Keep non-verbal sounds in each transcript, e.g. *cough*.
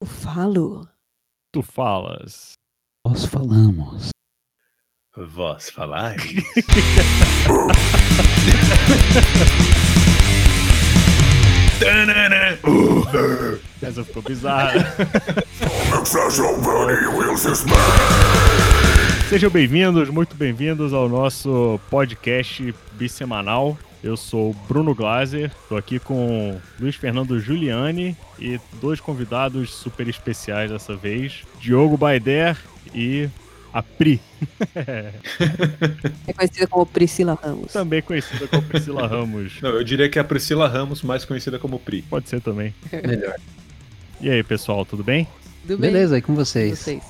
Eu falo. Tu falas. Nós falamos. Vós falais. Essa ficou bizarra. Sejam bem-vindos, muito bem-vindos ao nosso podcast bissemanal. Eu sou Bruno Glaser, estou aqui com Luiz Fernando Giuliani e dois convidados super especiais dessa vez, Diogo Baider e a Pri, *laughs* É conhecida como Priscila Ramos. também conhecida como Priscila Ramos. Não, eu diria que é a Priscila Ramos, mais conhecida como Pri. Pode ser também. Melhor. E aí, pessoal, tudo bem? Tudo bem? Beleza, aí com com vocês. vocês.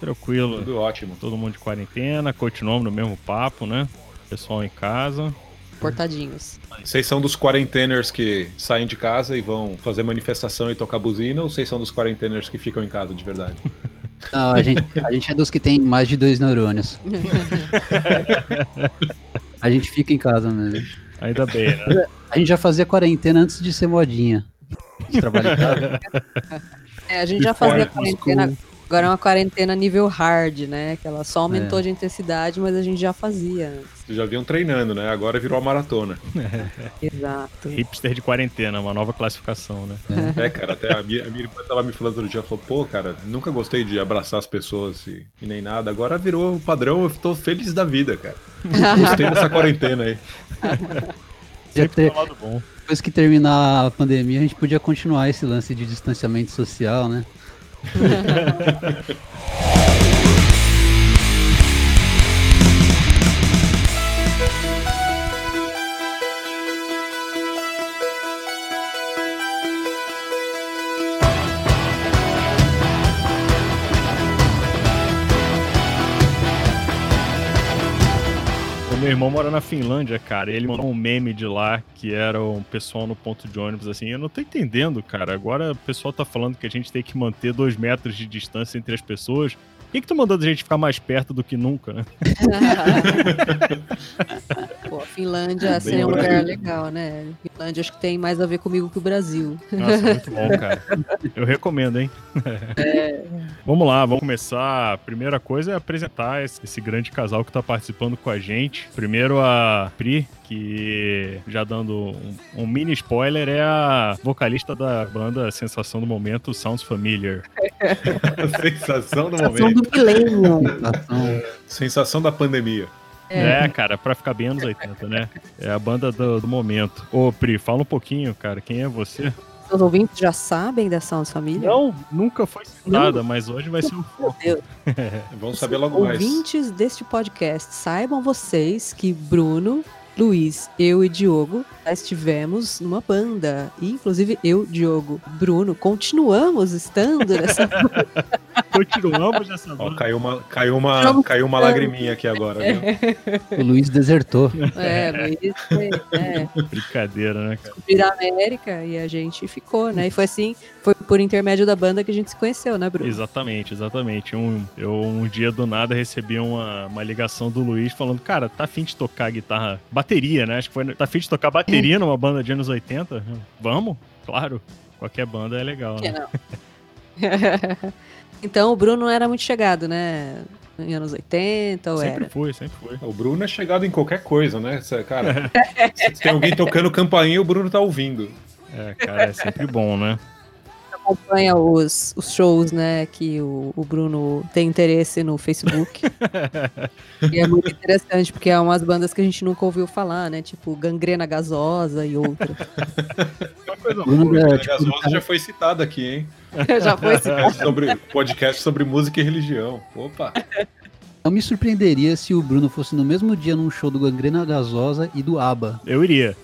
Tranquilo. Tudo ótimo. Todo mundo de quarentena, continuamos no mesmo papo, né? Pessoal em casa. Portadinhos. Vocês são dos quarenteners que saem de casa e vão fazer manifestação e tocar buzina, ou vocês são dos quarenteners que ficam em casa de verdade? *laughs* Não, a gente, a gente é dos que tem mais de dois neurônios. *laughs* A gente fica em casa mesmo. Ainda bem, né? A gente já fazia quarentena antes de ser modinha. A gente trabalha em casa. É, a gente já E fazia quarentena. school. Agora é uma quarentena nível hard, né? Que ela só aumentou É. de intensidade, mas a gente já fazia antes. Já vinham treinando, né? Agora virou a maratona. *laughs* Exato. Hipster de quarentena, uma nova classificação, né? É, cara, até a minha, a minha irmã tava me falando outro dia, falou, pô, cara, nunca gostei de abraçar as pessoas e, e nem nada. Agora virou o padrão, eu tô feliz da vida, cara. *laughs* Gostei dessa quarentena aí. *laughs* Já Sempre ter- tem um lado bom. depois que terminar a pandemia, a gente podia continuar esse lance de distanciamento social, né? Yeah. *laughs* *laughs* meu irmão mora na Finlândia, cara. e Ele mandou um meme de lá que era um pessoal no ponto de ônibus assim. Eu não tô entendendo, cara. Agora o pessoal tá falando que a gente tem que manter dois metros de distância entre as pessoas. Por que, que tu mandou a gente ficar mais perto do que nunca, né? *laughs* Pô, a Finlândia Bem seria um lugar legal, né? Finlândia acho que tem mais a ver comigo que o Brasil. Nossa, muito *laughs* bom, cara. Eu recomendo, hein? Vamos lá, vamos começar. A primeira coisa é apresentar esse, esse grande casal que tá participando com a gente. Primeiro a Pri, que já dando um, um mini spoiler, é a vocalista da banda Sensação do Momento, Sounds Familiar. *laughs* Sensação do Sensação momento. do milênio. Sensação- Sensação da pandemia. É. cara, pra ficar bem anos 80, né? É a banda do, do momento. Ô, Pri, fala um pouquinho, cara. Quem é você? Os ouvintes já sabem da Sounds Família? Não, nunca foi citada, mas hoje vai ser um Deus. Vamos saber logo mais. Ouvintes deste podcast, saibam vocês que Bruno, Luiz, eu e Diogo estivemos numa banda. E, inclusive, eu, Diogo, Bruno, continuamos estando nessa *laughs* Continuamos nessa Ó, banda. caiu uma, caiu uma, caiu uma lagriminha aqui agora, viu? *laughs* O Luiz desertou. É, Luiz foi, é, Brincadeira, né, cara? vir à América e a gente ficou, né? E foi assim, foi por intermédio da banda que a gente se conheceu, né, Bruno? Exatamente, exatamente. Um, eu um dia do nada recebi uma, uma ligação do Luiz falando, cara, tá afim de tocar guitarra, bateria, né? Acho que foi, tá afim de tocar bateria numa banda de anos 80? Vamos? Claro. Qualquer banda é legal, Que né? não. *laughs* *laughs* então o Bruno não era muito chegado, né? Em anos 80 ou Sempre era? foi, sempre foi. O Bruno é chegado em qualquer coisa, né? Cara, *laughs* se tem alguém tocando campainha, o Bruno tá ouvindo. É, cara, é sempre bom, né? Acompanha os, os shows, né, que o, o Bruno tem interesse no Facebook. *laughs* e é muito interessante, porque é umas bandas que a gente nunca ouviu falar, né? Tipo Gangrena Gasosa e outras. *laughs* Uma coisa Bruno boa. é, A tipo, Gasosa já foi citado aqui, hein? *laughs* Já foi esse É, sobre podcast sobre música e religião. Opa! Não me surpreenderia se o Bruno fosse no mesmo dia num show do Gangrena Gasosa e do ABBA. Eu iria.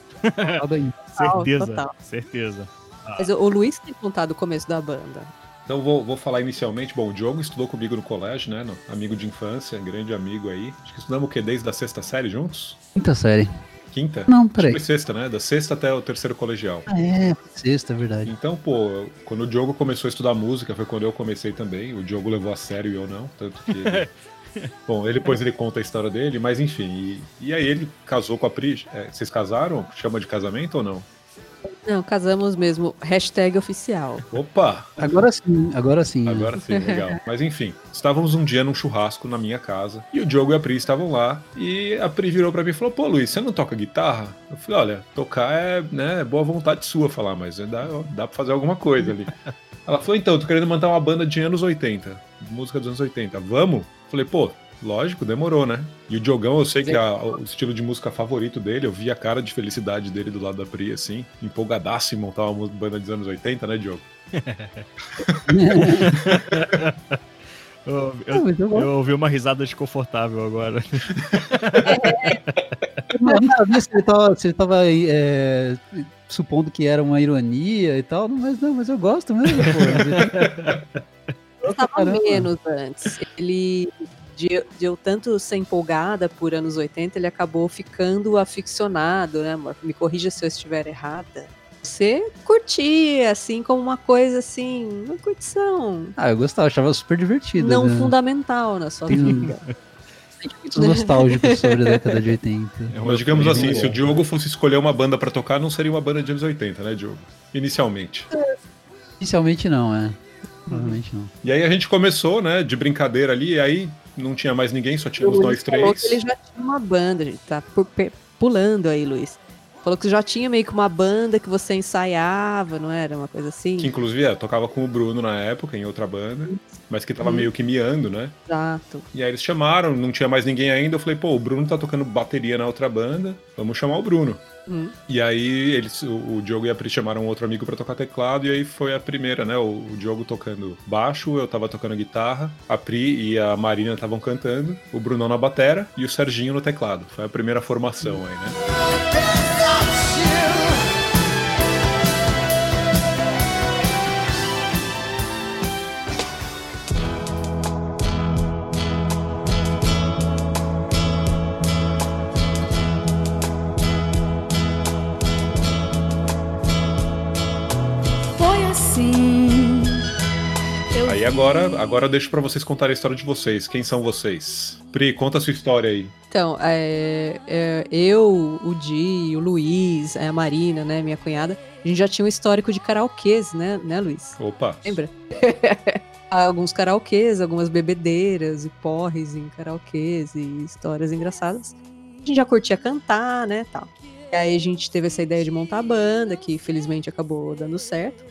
ABBA aí. Certeza, total. certeza. Mas o Luiz tem contado o começo da banda. Então vou, vou falar inicialmente. Bom, o Diogo estudou comigo no colégio, né? no- amigo de infância, grande amigo aí. Acho que estudamos o quê? Desde a sexta série juntos? Quinta série. Quinta? Não, Acho que peraí. Foi sexta, né? Da sexta até o terceiro colegial. Ah, é, sexta, é verdade. Então, pô, quando o Diogo começou a estudar música, foi quando eu comecei também. O Diogo levou a sério e eu não, tanto que. ele- *laughs* Bom, ele, depois ele conta a história dele, mas enfim. E, e aí ele casou com a Pri. É, vocês casaram? Chama de casamento ou não? Não, casamos mesmo. Hashtag oficial. Opa! Agora sim, agora sim. Agora sim, legal. *laughs* Mas enfim, estávamos um dia num churrasco na minha casa e o Diogo e a Pri estavam lá e a Pri virou pra mim e falou: Pô, Luiz, você não toca guitarra? Eu falei: Olha, tocar é, né, é boa vontade sua falar, mas dá, dá pra fazer alguma coisa ali. *laughs* Ela falou: Então, tô querendo montar uma banda de anos 80, música dos anos 80. Vamos? Eu falei: Pô, Lógico, demorou, né? E o Diogão, eu sei que é o estilo de música favorito dele, eu vi a cara de felicidade dele do lado da Pri, assim, empolgadaço em montar uma banda dos anos 80, né, Diogo? *laughs* eu, eu, eu, ouvi uma risada desconfortável agora. eu *laughs* não sabia se ele tava, se ele tava é, supondo que era uma ironia e tal, mas não, mas eu gosto mesmo, pô. *laughs* Eu tava menos antes. Ele de, de, eu tanto ser empolgada por anos 80, ele acabou ficando aficionado, né, amor? Me corrija se eu estiver errada. Você curtia, assim, como uma coisa assim, uma curtição. Ah, eu gostava, achava super divertido. Não né? fundamental na sua Tem vida. *laughs* Muito nostálgico sobre a década de 80. É Mas digamos assim, se o Diogo fosse escolher uma banda para tocar, não seria uma banda de anos 80, né, Diogo? Inicialmente. Inicialmente não, é. Provavelmente não. E aí a gente começou, né, de brincadeira ali, e aí não tinha mais ninguém, só tínhamos nós três. Falou que ele já tinha uma banda, gente. Tá pulando aí, Luiz. Falou que já tinha meio que uma banda que você ensaiava, não era? Uma coisa assim? Que inclusive é, tocava com o Bruno na época, em outra banda, mas que tava hum. meio que miando, né? Exato. E aí eles chamaram, não tinha mais ninguém ainda. Eu falei, pô, o Bruno tá tocando bateria na outra banda, vamos chamar o Bruno. Hum. E aí eles, o, Diogo e a Pri chamaram outro amigo para tocar teclado, e aí foi a primeira, né? O, o, Diogo tocando baixo, eu tava tocando guitarra, a Pri e a Marina estavam cantando, o Bruno na batera e o Serginho no teclado. Foi a primeira formação aí, né? Agora, agora eu deixo para vocês contar a história de vocês. Quem são vocês? Pri, conta a sua história aí. Então, é, é, eu, o Di, o Luiz, a Marina, né, minha cunhada, a gente já tinha um histórico de karaokês, né, né, Luiz? Opa! Lembra? *laughs* alguns karaokês, algumas bebedeiras e porres em karaokês e histórias engraçadas. A gente já curtia cantar, né, tal. E aí a gente teve essa ideia de montar a banda, que felizmente acabou dando certo.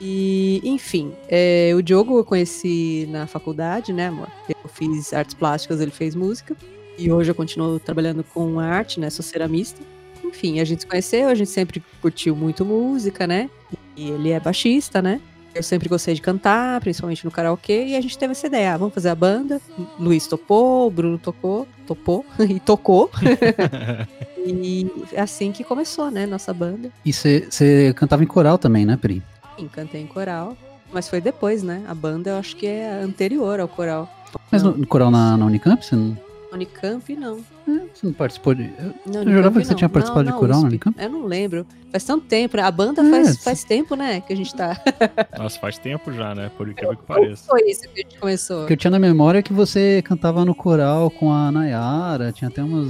E, enfim, é, o Diogo eu conheci na faculdade, né, amor? Eu fiz artes plásticas, ele fez música. E hoje eu continuo trabalhando com arte, né? Sou ceramista. Enfim, a gente se conheceu, a gente sempre curtiu muito música, né? E ele é baixista, né? Eu sempre gostei de cantar, principalmente no karaokê, e a gente teve essa ideia, ah, vamos fazer a banda. Luiz topou, o Bruno tocou, topou *laughs* e tocou. *laughs* e é assim que começou, né, nossa banda. E você cantava em coral também, né, Pri? Sim, cantei em coral. Mas foi depois, né? A banda eu acho que é anterior ao coral. Mas no, no coral na, na, Unicamp? Você não... Unicamp, não. É, você não participou de. Eu, não, eu jurava que você tinha participado não, de coral na Unicamp? Eu não lembro. Faz tanto tempo, né? A banda é, faz, faz tempo, né? Que a gente tá. *laughs* Nossa, faz tempo já, né? Por incrível que pareça. Foi isso que a gente começou. O que eu tinha na memória é que você cantava no coral com a Nayara, tinha até umas.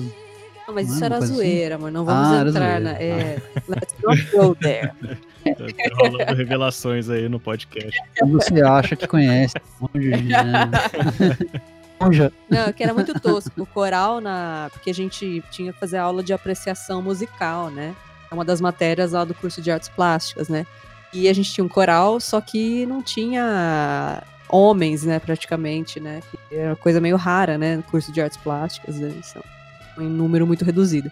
Não, mas isso era assim? zoeira, assim? amor. Não vamos ah, entrar na. É, let's not go there. *laughs* Tá rolando revelações aí no podcast. Você acha que conhece? Né? *laughs* Não, que era muito tosco. O coral, na... porque a gente tinha que fazer aula de apreciação musical, né? É uma das matérias lá do curso de artes plásticas, né? E a gente tinha um coral, só que não tinha homens, né, praticamente, né? Era uma coisa meio rara, né, no curso de artes plásticas, né? São um número muito reduzido.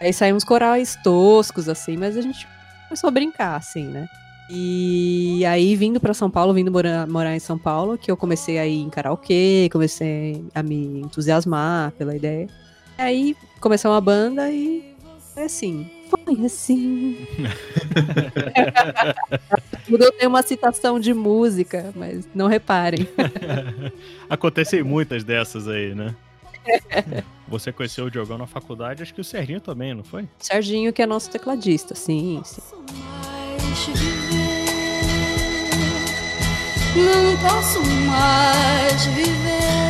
Aí saímos corais toscos, assim, mas a gente começou a brincar, assim, né? E aí, vindo para São Paulo, vindo morar, morar em São Paulo, que eu comecei a ir em karaokê, comecei a me entusiasmar pela ideia. E aí, começou uma banda e foi assim. Foi assim. *laughs* Tudo tem uma citação de música, mas não reparem. *laughs* Acontecem muitas dessas aí, né? *laughs* Você conheceu o Diogão na faculdade, acho que o Serginho também, não foi? Serginho, que é nosso tecladista, sim, sim. Não posso mais viver.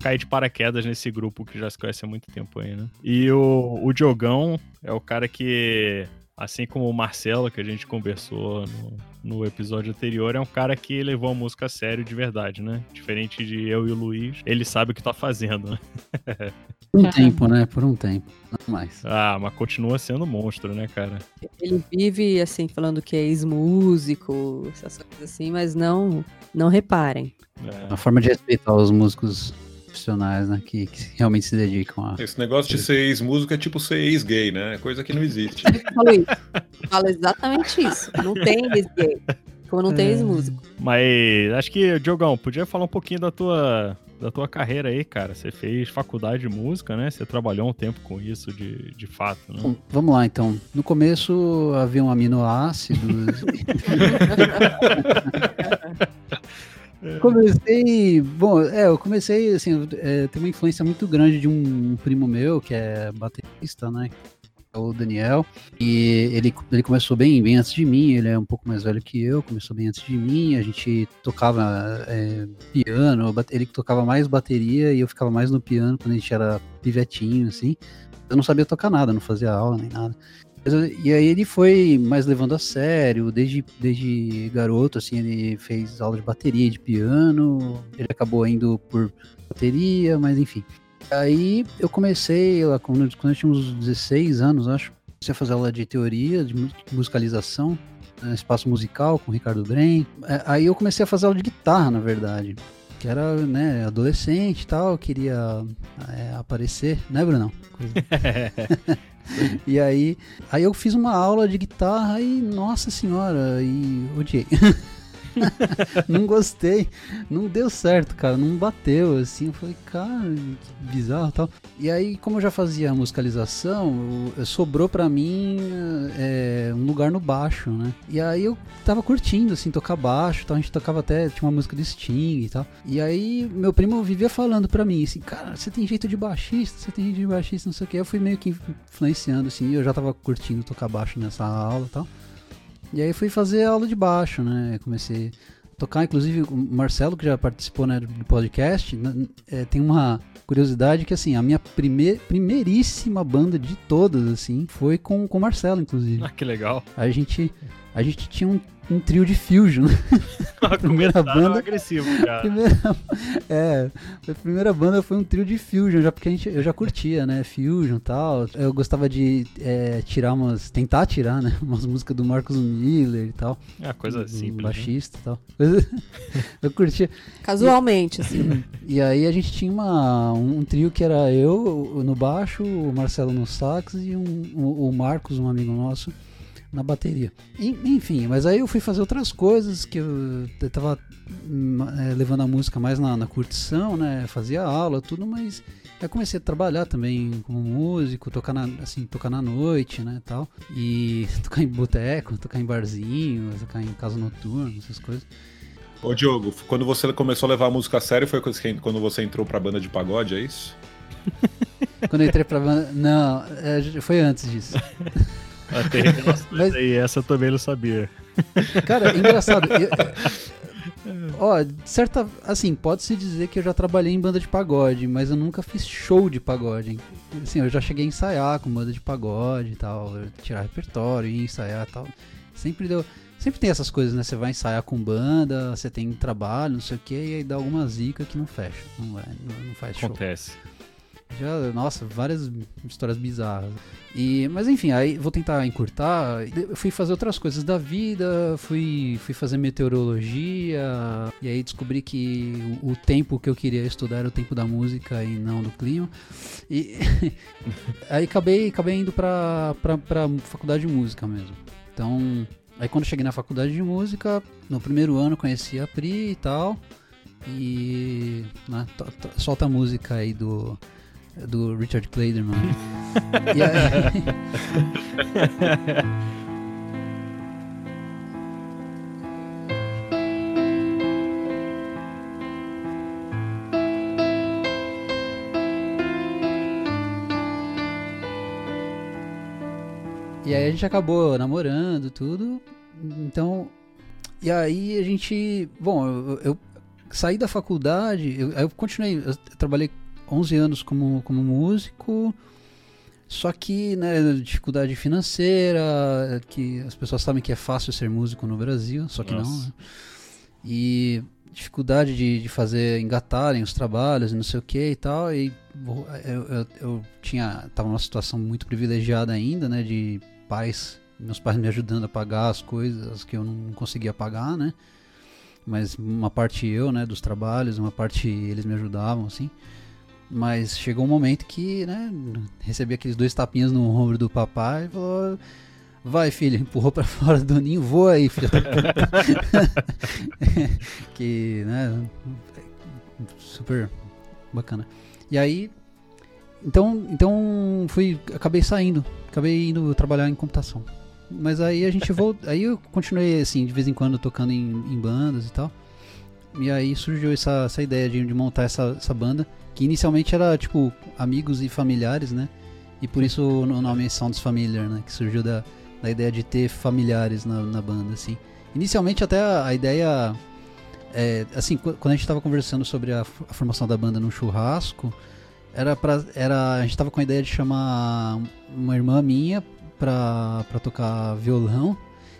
Caí de paraquedas nesse grupo que já se conhece há muito tempo aí, né? E o, o Diogão é o cara que assim como o Marcelo, que a gente conversou no, no, episódio anterior, é um cara que levou a música a sério de verdade, né? Diferente de eu e o Luiz, ele sabe o que tá fazendo, né? Por um tempo, né? Por um tempo, não mais. Ah, mas continua sendo monstro, né, cara? Ele vive, assim, falando que é ex-músico, essas coisas assim, mas não, não reparem. É. Uma forma de respeitar os músicos profissionais, né? Que, que, realmente se dedicam a. Esse negócio de ser ex-músico é tipo ser ex-gay, né? Coisa que não existe. Fala isso. Fala exatamente isso. Não tem ex-gay. Como não tem é. ex-músico. Mas acho que, Diogão, podia falar um pouquinho da tua, da tua carreira aí, cara. Você fez faculdade de música, né? Você trabalhou um tempo com isso de, de fato, né? Bom, vamos lá, então. No começo havia um aminoácidos. *laughs* Comecei. Bom, é, eu comecei, assim, é, tem uma influência muito grande de um primo meu, que é baterista, né? É o Daniel. E ele, ele começou bem, bem antes de mim, ele é um pouco mais velho que eu, começou bem antes de mim. A gente tocava é, piano, ele tocava mais bateria e eu ficava mais no piano quando a gente era pivetinho, assim. Eu não sabia tocar nada, não fazia aula nem nada. E aí ele foi mais levando a sério, desde, desde garoto, assim, ele fez aula de bateria de piano, ele acabou indo por bateria, mas enfim. Aí eu comecei, lá, quando, quando eu tinha uns 16 anos, acho, comecei a fazer aula de teoria, de musicalização, né, espaço musical com o Ricardo Bren. É, aí eu comecei a fazer aula de guitarra, na verdade. Que era, né, adolescente e tal, queria é, aparecer, né, Brunão? *laughs* e aí, aí eu fiz uma aula de guitarra e, nossa senhora, e odiei. *laughs* *laughs* não gostei, não deu certo, cara, não bateu, assim, eu falei, cara, que bizarro tal. E aí, como eu já fazia musicalização, sobrou para mim é, um lugar no baixo, né? E aí eu tava curtindo, assim, tocar baixo, tal, a gente tocava até, tinha uma música do Sting e tal. E aí, meu primo vivia falando para mim, assim, cara, você tem jeito de baixista, você tem jeito de baixista, não sei o que. Eu fui meio que influenciando, assim, eu já tava curtindo tocar baixo nessa aula e tal. E aí fui fazer aula de baixo, né? Comecei a tocar, inclusive o Marcelo, que já participou né, do podcast, é, tem uma curiosidade que assim, a minha primeir, primeiríssima banda de todas, assim, foi com, com o Marcelo, inclusive. Ah, que legal. A gente, a gente tinha um um trio de fusion. *laughs* a primeira banda agressivo, cara. Primeira, *laughs* é, a primeira banda foi um trio de fusion, já porque a gente, eu já curtia, né, fusion e tal. Eu gostava de é, tirar umas, tentar tirar, né, *laughs* umas músicas do Marcos Miller e tal. É, coisa simples. Né? Baixista né? e tal. eu curtia. Casualmente, assim. E aí a gente tinha uma, um trio que era eu no baixo, o Marcelo no sax e um, o, o Marcos, um amigo nosso, na bateria. Enfim, mas aí eu fui fazer outras coisas que eu, eu tava é, levando a música mais na, na, curtição, né? Fazia aula, tudo, mas aí comecei a trabalhar também como músico, tocar na, assim, tocar na noite, né, tal. E *laughs* tocar em boteco, tocar em barzinho, tocar em casa noturna, essas coisas. Ô Diogo, quando você começou a levar a música a sério foi quando você entrou pra banda de pagode, é isso? *laughs* quando eu entrei pra banda. Não, é, foi antes disso. *laughs* Tem *laughs* Mas... aí, essa eu também não sabia. Cara, engraçado. Eu, *laughs* ó, certa. Assim, pode-se dizer que eu já trabalhei em banda de pagode, mas eu nunca fiz show de pagode. Assim, eu já cheguei a ensaiar com banda de pagode e tal, tirar repertório e ensaiar e tal. Sempre deu. Sempre tem essas coisas, né? Você vai ensaiar com banda, você tem trabalho, não sei o que, e aí dá alguma zica que não fecha. Não, vai, não, não faz show. Acontece. Já, nossa, várias histórias bizarras. E, mas enfim, aí vou tentar encurtar. Fui fazer outras coisas da vida, fui, fui fazer meteorologia, e aí descobri que o, o tempo que eu queria estudar era o tempo da música e não do clima. E *laughs* aí acabei, acabei indo pra, pra, pra faculdade de música mesmo. Então, aí quando cheguei na faculdade de música, no primeiro ano conheci a Pri e tal. E né, solta a música aí do do Richard Clayderman. *laughs* e aí... E aí a gente acabou namorando tudo. Então, e aí a gente, bom, eu, eu saí da faculdade, eu, eu continuei, eu trabalhei 11 anos como, como músico, só que, né, dificuldade financeira, que as pessoas sabem que é fácil ser músico no Brasil, só que Nossa. não. Né? E dificuldade de, de fazer engatarem os trabalhos e não sei o que e tal. E eu, eu, eu, tinha, tava numa situação muito privilegiada ainda, né, de pais, meus pais me ajudando a pagar as coisas que eu não conseguia pagar, né. Mas uma parte eu, né, dos trabalhos, uma parte eles me ajudavam, assim. Mas chegou um momento que, né, recebi aqueles dois tapinhas no ombro do papai e falou: Vai, filho, *laughs* empurrou pra fora do ninho, voa aí, filho. *laughs* que, né, super bacana. E aí, então, então fui, acabei saindo, acabei indo trabalhar em computação. Mas aí a gente voltou, aí eu continuei assim, de vez em quando tocando em, em bandas e tal. E aí surgiu essa, essa ideia de, de montar essa, essa banda que inicialmente era tipo amigos e familiares, né? E por isso o nome Sounds Familiar, né? Que surgiu da, da ideia de ter familiares na, na banda, assim. Inicialmente até a, a ideia, é, assim, quando a gente estava conversando sobre a, a, formação da banda no churrasco, era pra, era, a gente estava com a ideia de chamar uma irmã minha pra, pra tocar violão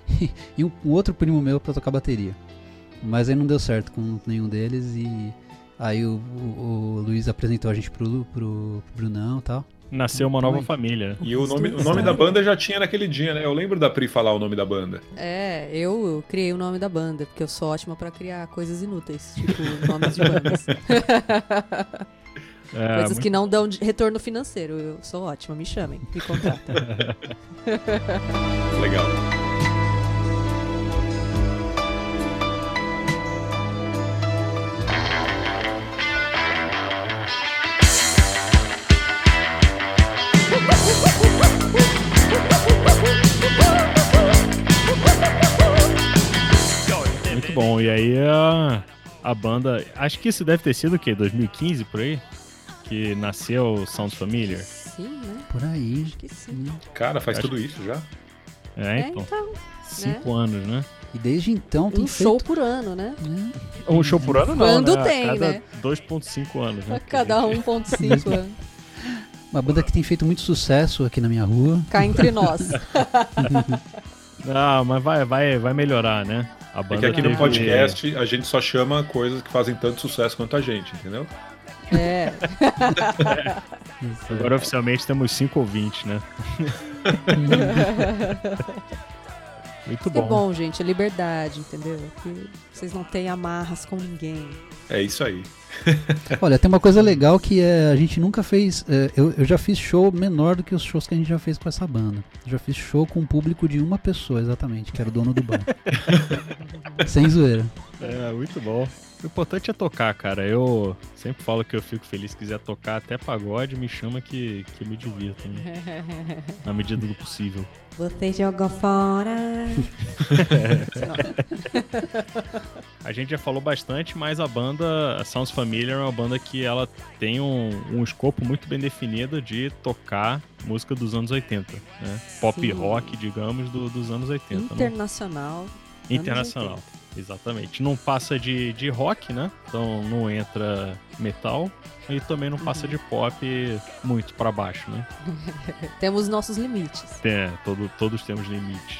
*laughs* e um, um outro primo meu pra tocar bateria. Mas aí não deu certo com nenhum deles e Aí o, o, o Luiz apresentou a gente pro, pro, pro Brunão e tal. Nasceu uma nova família. E o nome, o nome da banda já tinha naquele dia, né? Eu lembro da Pri falar o nome da banda. É, eu criei o nome da banda, porque eu sou ótima para criar coisas inúteis, tipo nomes de bandas. *laughs* É, Coisas muito... que não dão retorno financeiro. Eu sou ótima, me chamem, me contratem. *laughs* Legal. Muito bom. E aí a, a banda. Acho que isso deve ter sido o quê? 2015 por aí? Que nasceu Sounds Familiar? Sim, né? Por aí. Acho que sim. Cara, faz acho... tudo isso já? É, então. É, então Cinco né? anos, né? E desde então tem um feito... show por ano, né? É. Um show por ano não, Quando né? tem, cada né? 2.5 anos, né? A cada 1.5 anos. *laughs* Uma banda que tem feito muito sucesso aqui na minha rua. Cá entre nós. não, *laughs* mas vai, vai, vai melhorar, né? A banda é que aqui teve... no podcast a gente só chama coisas que fazem tanto sucesso quanto a gente, entendeu? É. *laughs* Agora oficialmente temos 5 ouvintes, né? *laughs* Muito bom. Que bom, gente, a liberdade, entendeu? Que vocês não têm amarras com ninguém. É isso aí. *laughs* Olha, tem uma coisa legal que é a gente nunca fez. É, eu, eu já fiz show menor do que os shows que a gente já fez com essa banda. Já fiz show com um público de uma pessoa, exatamente, que era o dono do bar. *laughs* Sem zoeira. É, muito bom. O importante é tocar, cara. Eu sempre falo que eu fico feliz se quiser tocar até pagode, me chama que, que me divirto, né? *laughs* Na medida do possível. Você jogou fora. *laughs* a gente já falou bastante, mas a banda a Sounds Familiar é uma banda que ela tem um, um escopo muito bem definido de tocar música dos anos 80, né? Pop rock, digamos, do, dos anos 80. Internacional. Não? Internacional. Exatamente. Não passa de, de rock, né? Então não entra metal e também não passa uhum. de pop muito para baixo, né? *laughs* temos nossos limites. É, todo, todos temos limites.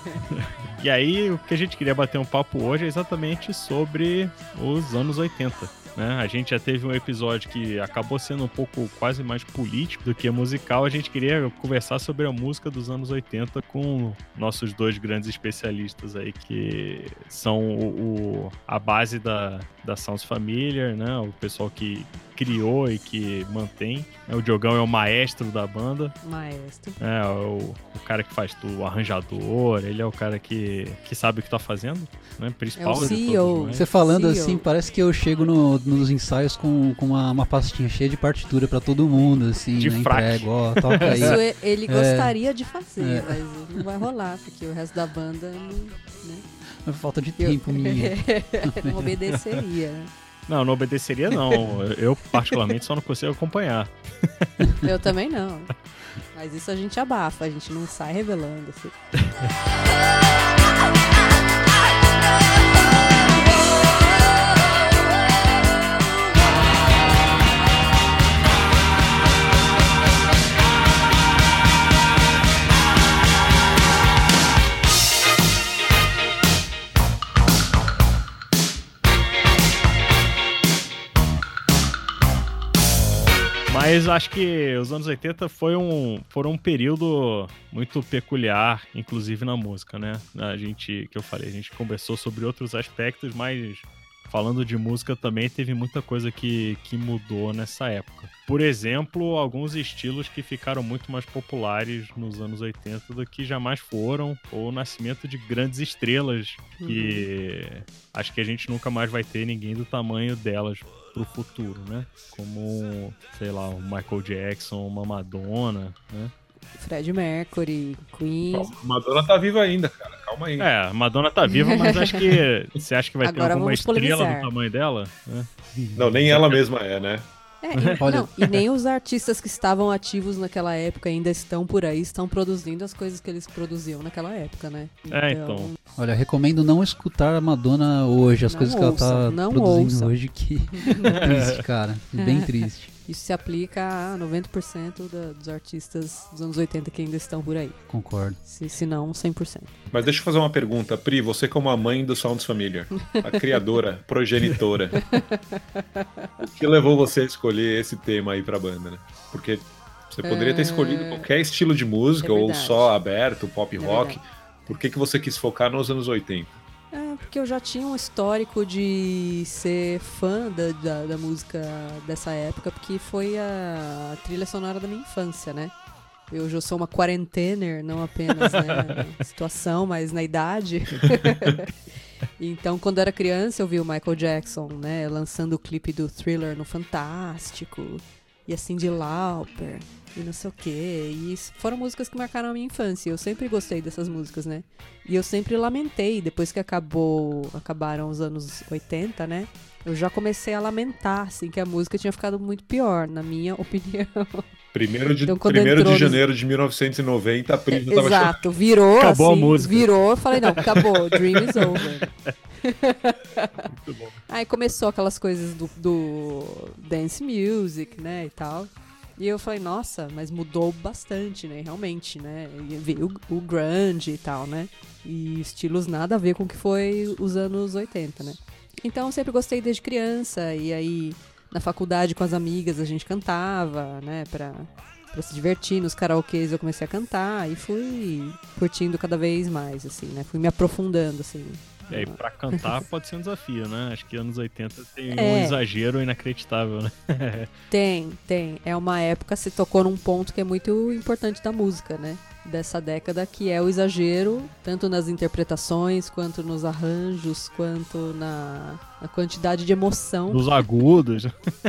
*laughs* e aí, o que a gente queria bater um papo hoje é exatamente sobre os anos 80 né? A gente já teve um episódio que acabou sendo um pouco quase mais político do que musical. A gente queria conversar sobre a música dos anos 80 com nossos dois grandes especialistas aí, que são o, o a base da, da Sounds Familiar, né? O pessoal que criou e que mantém. O Diogão é o maestro da banda. Maestro. É, o, o cara que faz tudo, o arranjador, ele é o cara que, que sabe o que tá fazendo, né? Principal é o CEO. Todos, Você falando CEO. assim, parece que eu chego no, nos ensaios com, com uma, uma pastinha cheia de partitura pra todo mundo, assim, de né? Entrego, ó, *laughs* toca aí. Isso ele é. gostaria é. de fazer, é. mas não vai rolar, porque o resto da banda não, né? Falta de tempo eu, minha. *laughs* não obedeceria. *laughs* Não, não obedeceria não. Eu, particularmente, só não consigo acompanhar. *laughs* Eu também não. Mas isso a gente abafa, a gente não sai revelando. Assim. *laughs* Mas acho que os anos 80 foi um, foram um período muito peculiar, inclusive na música, né? A gente, que eu falei, a gente conversou sobre outros aspectos, mas falando de música também teve muita coisa que, que mudou nessa época. Por exemplo, alguns estilos que ficaram muito mais populares nos anos 80 do que jamais foram, ou o nascimento de grandes estrelas que uhum. acho que a gente nunca mais vai ter ninguém do tamanho delas pro futuro, né? Como, sei lá, o Michael Jackson, uma Madonna, né? Fred Mercury, Queen. Madonna tá viva ainda, cara. Calma aí. É, Madonna tá viva, mas acho que. Você acha que vai Agora ter alguma estrela polemizar. do tamanho dela? É. Não, nem ela mesma é, né? É, e, *laughs* não, e nem os artistas que estavam ativos naquela época ainda estão por aí, estão produzindo as coisas que eles produziam naquela época, né? Então... É, então. Olha, recomendo não escutar a Madonna hoje, as não coisas ouça, que ela tá produzindo ouça. hoje, que é *laughs* triste, cara. Bem triste. Isso se aplica a 90% da, dos artistas dos anos 80 que ainda estão por aí. Concordo. Se, se não, 100%. Mas deixa eu fazer uma pergunta. Pri, você como a mãe do Sounds Familiar, a criadora, *laughs* progenitora, o que levou você a escolher esse tema aí pra banda, né? Porque você poderia ter escolhido é. qualquer estilo de música, é ou só aberto, pop é rock. Verdade. Por que, que você quis focar nos anos 80? É, porque eu já tinha um histórico de ser fã da, da, da música dessa época, porque foi a trilha sonora da minha infância, né? Eu já sou uma quarentener, não apenas né, na *laughs* situação, mas na idade. *laughs* então, quando eu era criança, eu vi o Michael Jackson, né, lançando o clipe do Thriller no Fantástico, e a Cyndi Lauper, e não sei o quê. E foram músicas que marcaram a minha infância. Eu sempre gostei dessas músicas, né? E eu sempre lamentei, depois que acabou, acabaram os anos 80, né? Eu já comecei a lamentar, assim, que a música tinha ficado muito pior, na minha *laughs* opinião. Primeiro de, então, primeiro de janeiro de 1990, a Pri já tava Exato, virou, acabou assim, a música. virou, eu falei, não, acabou, *laughs* dream is over. Muito bom. Aí começou aquelas coisas do, do dance music, né, e tal. E eu falei, nossa, mas mudou bastante, né? Realmente, né? E veio o, o grunge e tal, né? E estilos nada a ver com o que foi os anos 80, né? Então eu sempre gostei desde criança, e aí na faculdade com as amigas a gente cantava, né, pra, pra se divertir. Nos karaokês eu comecei a cantar e fui curtindo cada vez mais, assim, né? Fui me aprofundando, assim. E aí, pra cantar pode ser um desafio, né? Acho que anos 80 tem é. um exagero inacreditável, né? *laughs* tem, tem. É uma época, se tocou num ponto que é muito importante da música, né? Dessa década, que é o exagero, tanto nas interpretações, quanto nos arranjos, quanto na, na quantidade de emoção. Nos agudos.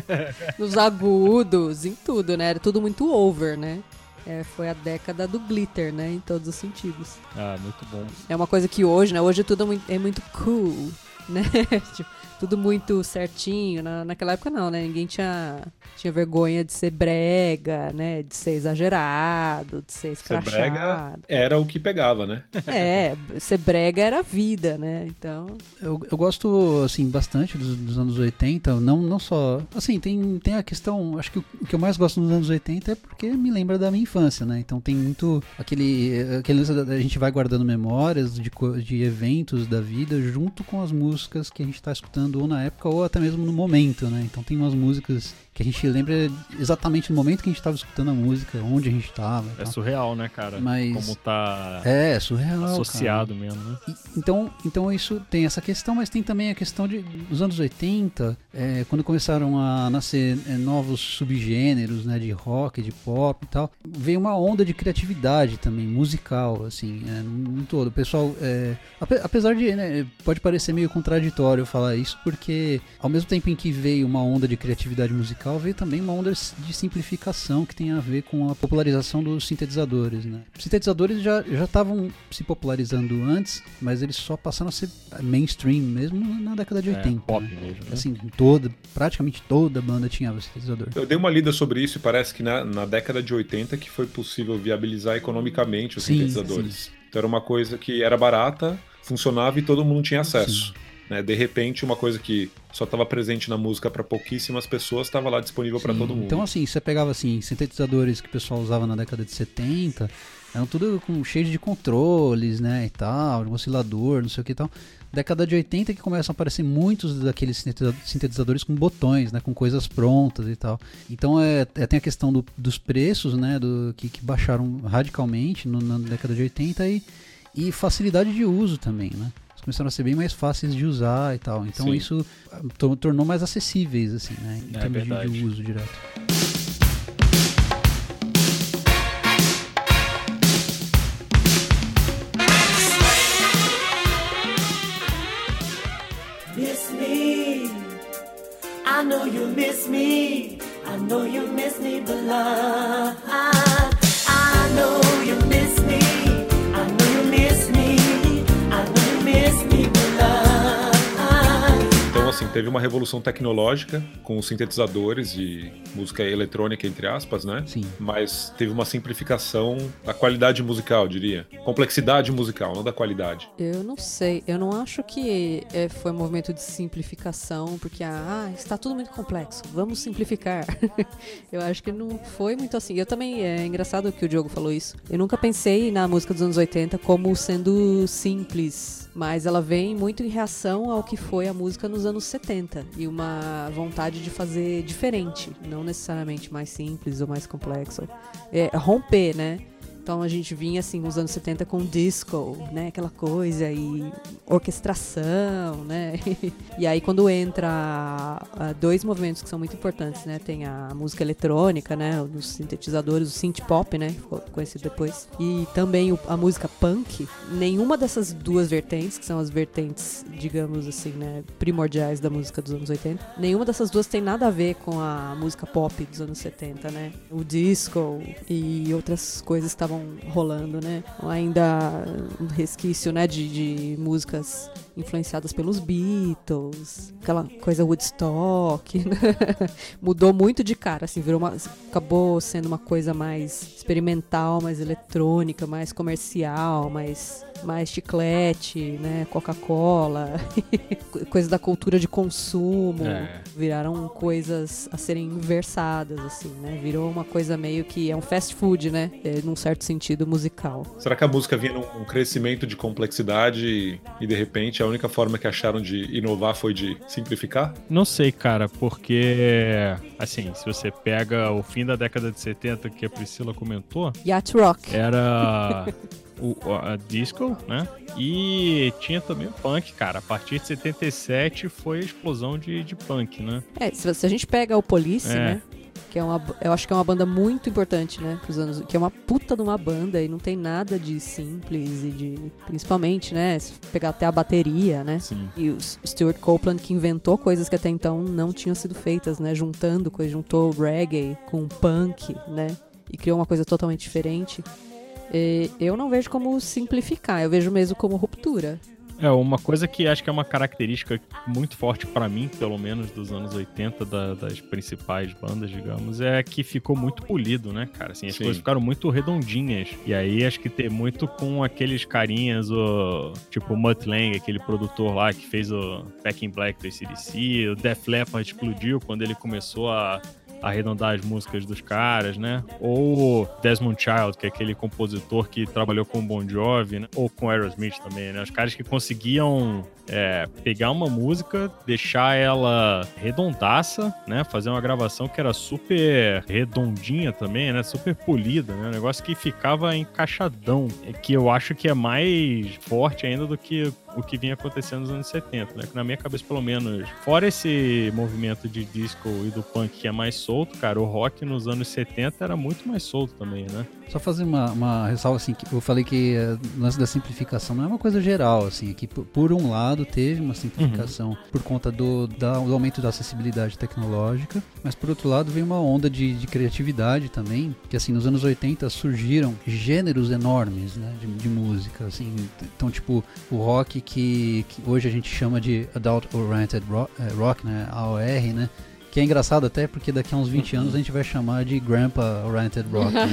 *laughs* nos agudos, em tudo, né? Era tudo muito over, né? É, foi a década do glitter, né? Em todos os sentidos. Ah, muito bom. É uma coisa que hoje, né? Hoje tudo é muito, é muito cool, né? *laughs* tipo, tudo muito certinho. Na, naquela época não, né? Ninguém tinha, tinha vergonha de ser brega, né? De ser exagerado, de ser escrachado. Ser brega era o que pegava, né? *laughs* é, ser brega era a vida, né? Então... Eu, eu gosto, assim, bastante dos, dos, anos 80, não, não só... Assim, tem, tem a questão... Acho que o, o, que eu mais gosto dos anos 80 é porque me lembra da minha infância, né? Então tem muito aquele... aquele a gente vai guardando memórias de, de eventos da vida junto com as músicas que a gente tá escutando ou na época ou até mesmo no momento, né? Então tem umas músicas que a gente lembra exatamente no momento que a gente estava escutando a música, onde a gente estava. É surreal, né, cara? Mas como tá é surreal, associado cara. mesmo, né? E, então, então isso tem essa questão, mas tem também a questão de nos anos 80, é, quando começaram a nascer é, novos subgêneros, né, de rock, de pop e tal, veio uma onda de criatividade também musical, assim, é, no todo. O pessoal, é, apesar de, né, pode parecer meio contraditório falar isso, porque ao mesmo tempo em que veio uma onda de criatividade musical musical veio também uma onda de simplificação que tem a ver com a popularização dos sintetizadores. Né? Os sintetizadores já estavam se popularizando antes, mas eles só passaram a ser mainstream mesmo na década de 80. É, pop mesmo. Né? Assim, toda, praticamente toda banda tinha o sintetizador. Eu dei uma lida sobre isso e parece que na, na década de 80 que foi possível viabilizar economicamente os sim, sintetizadores. Sim. Então era uma coisa que era barata, funcionava e todo mundo tinha acesso. Sim. Né? De repente, uma coisa que só estava presente na música para pouquíssimas pessoas estava lá disponível para todo mundo. Então, assim, você pegava assim, sintetizadores que o pessoal usava na década de 70, Eram tudo com cheio de controles, né, e tal, um oscilador, não sei o que e tal. Década de 80 que começam a aparecer muitos daqueles sintetizadores com botões, né, com coisas prontas e tal. Então é, é tem a questão do, dos preços, né, do, que, que baixaram radicalmente no, na década de 80 e, e facilidade de uso também, né começaram a ser bem mais fáceis de usar e tal. Então Sim. isso ah, tornou mais acessíveis, assim, né? Em é termos verdade. de uso direto. Miss me, I know you miss me, I know you miss me, but love, I, I know you miss assim, teve uma revolução tecnológica com os sintetizadores de música eletrônica, entre aspas, né? Sim. Mas teve uma simplificação da qualidade musical, diria. Complexidade musical, não da qualidade. Eu não sei. Eu não acho que é, foi um movimento de simplificação, porque, ah, está tudo muito complexo, vamos simplificar. *laughs* eu acho que não foi muito assim. Eu também, é engraçado que o Diogo falou isso. Eu nunca pensei na música dos anos 80 como sendo simples mas ela vem muito em reação ao que foi a música nos anos 70 e uma vontade de fazer diferente, não necessariamente mais simples ou mais complexo. É, romper, né? Então a gente vinha assim nos anos 70 com disco, né, aquela coisa e orquestração, né? *laughs* e aí quando entra uh, dois movimentos que são muito importantes, né? Tem a música eletrônica, né, os sintetizadores, o synth pop, né, ficou conhecido depois, e também a música punk. Nenhuma dessas duas vertentes, que são as vertentes, digamos assim, né, primordiais da música dos anos 80, nenhuma dessas duas tem nada a ver com a música pop dos anos 70, né? O disco e outras coisas estavam estavam rolando, né? Ainda um resquício, né, de, de músicas influenciadas pelos Beatles, aquela coisa Woodstock, *laughs* né? mudou muito de cara, assim, virou uma, acabou sendo uma coisa mais experimental, mais eletrônica, mais comercial, mais mais chiclete, né, Coca-Cola, *laughs* coisas da cultura de consumo, é. viraram coisas a serem inversadas, assim, né? Virou uma coisa meio que é um fast food, né? É, num certo sentido musical. Será que a música vinha num crescimento de complexidade e de repente a única forma que acharam de inovar foi de simplificar? Não sei, cara, porque assim, se você pega o fim da década de 70 que a Priscila comentou, Yacht Rock. Era *laughs* o, a disco, né? E tinha também o punk, cara. A partir de 77 foi a explosão de, de punk, né? É, se, se a gente pega o Police, é. né? Que é uma, eu acho que é uma banda muito importante, né? Pros anos, que é uma puta de uma banda e não tem nada de simples e de. Principalmente, né? Se pegar até a bateria, né? Sim. E o Stuart Copeland que inventou coisas que até então não tinham sido feitas, né? Juntando coisas, juntou reggae com punk, né? E criou uma coisa totalmente diferente. E eu não vejo como simplificar, eu vejo mesmo como ruptura. É, uma coisa que acho que é uma característica muito forte para mim, pelo menos dos anos 80, da, das principais bandas, digamos, é que ficou muito polido, né, cara? Assim, as Sim. coisas ficaram muito redondinhas. E aí acho que tem muito com aqueles carinhas, o, tipo o Mutt Lang, aquele produtor lá que fez o Back in Black do ACDC, o Def Leppard explodiu quando ele começou a arredondar as músicas dos caras, né? Ou Desmond Child, que é aquele compositor que trabalhou com Bon Jovi, né? Ou com Aerosmith também, né? Os caras que conseguiam é, pegar uma música, deixar ela redondaça, né? Fazer uma gravação que era super redondinha também, né? Super polida, né? Um negócio que ficava encaixadão. Que eu acho que é mais forte ainda do que o que vinha acontecendo nos anos 70, né? Que na minha cabeça, pelo menos, fora esse movimento de disco e do punk que é mais solto, cara, o rock nos anos 70 era muito mais solto também, né? Só fazer uma, uma ressalva assim, que eu falei que uh, o lance da simplificação não é uma coisa geral, assim, que por, por um lado teve uma simplificação uhum. por conta do, da, do aumento da acessibilidade tecnológica, mas por outro lado veio uma onda de, de criatividade também, que assim, nos anos 80 surgiram gêneros enormes, né, de, de música, assim, então tipo, o rock que, que hoje a gente chama de Adult Oriented Rock, eh, rock né, AOR, né, que é engraçado até porque daqui a uns 20 anos a gente vai chamar de Grandpa Oriented Rock. Né?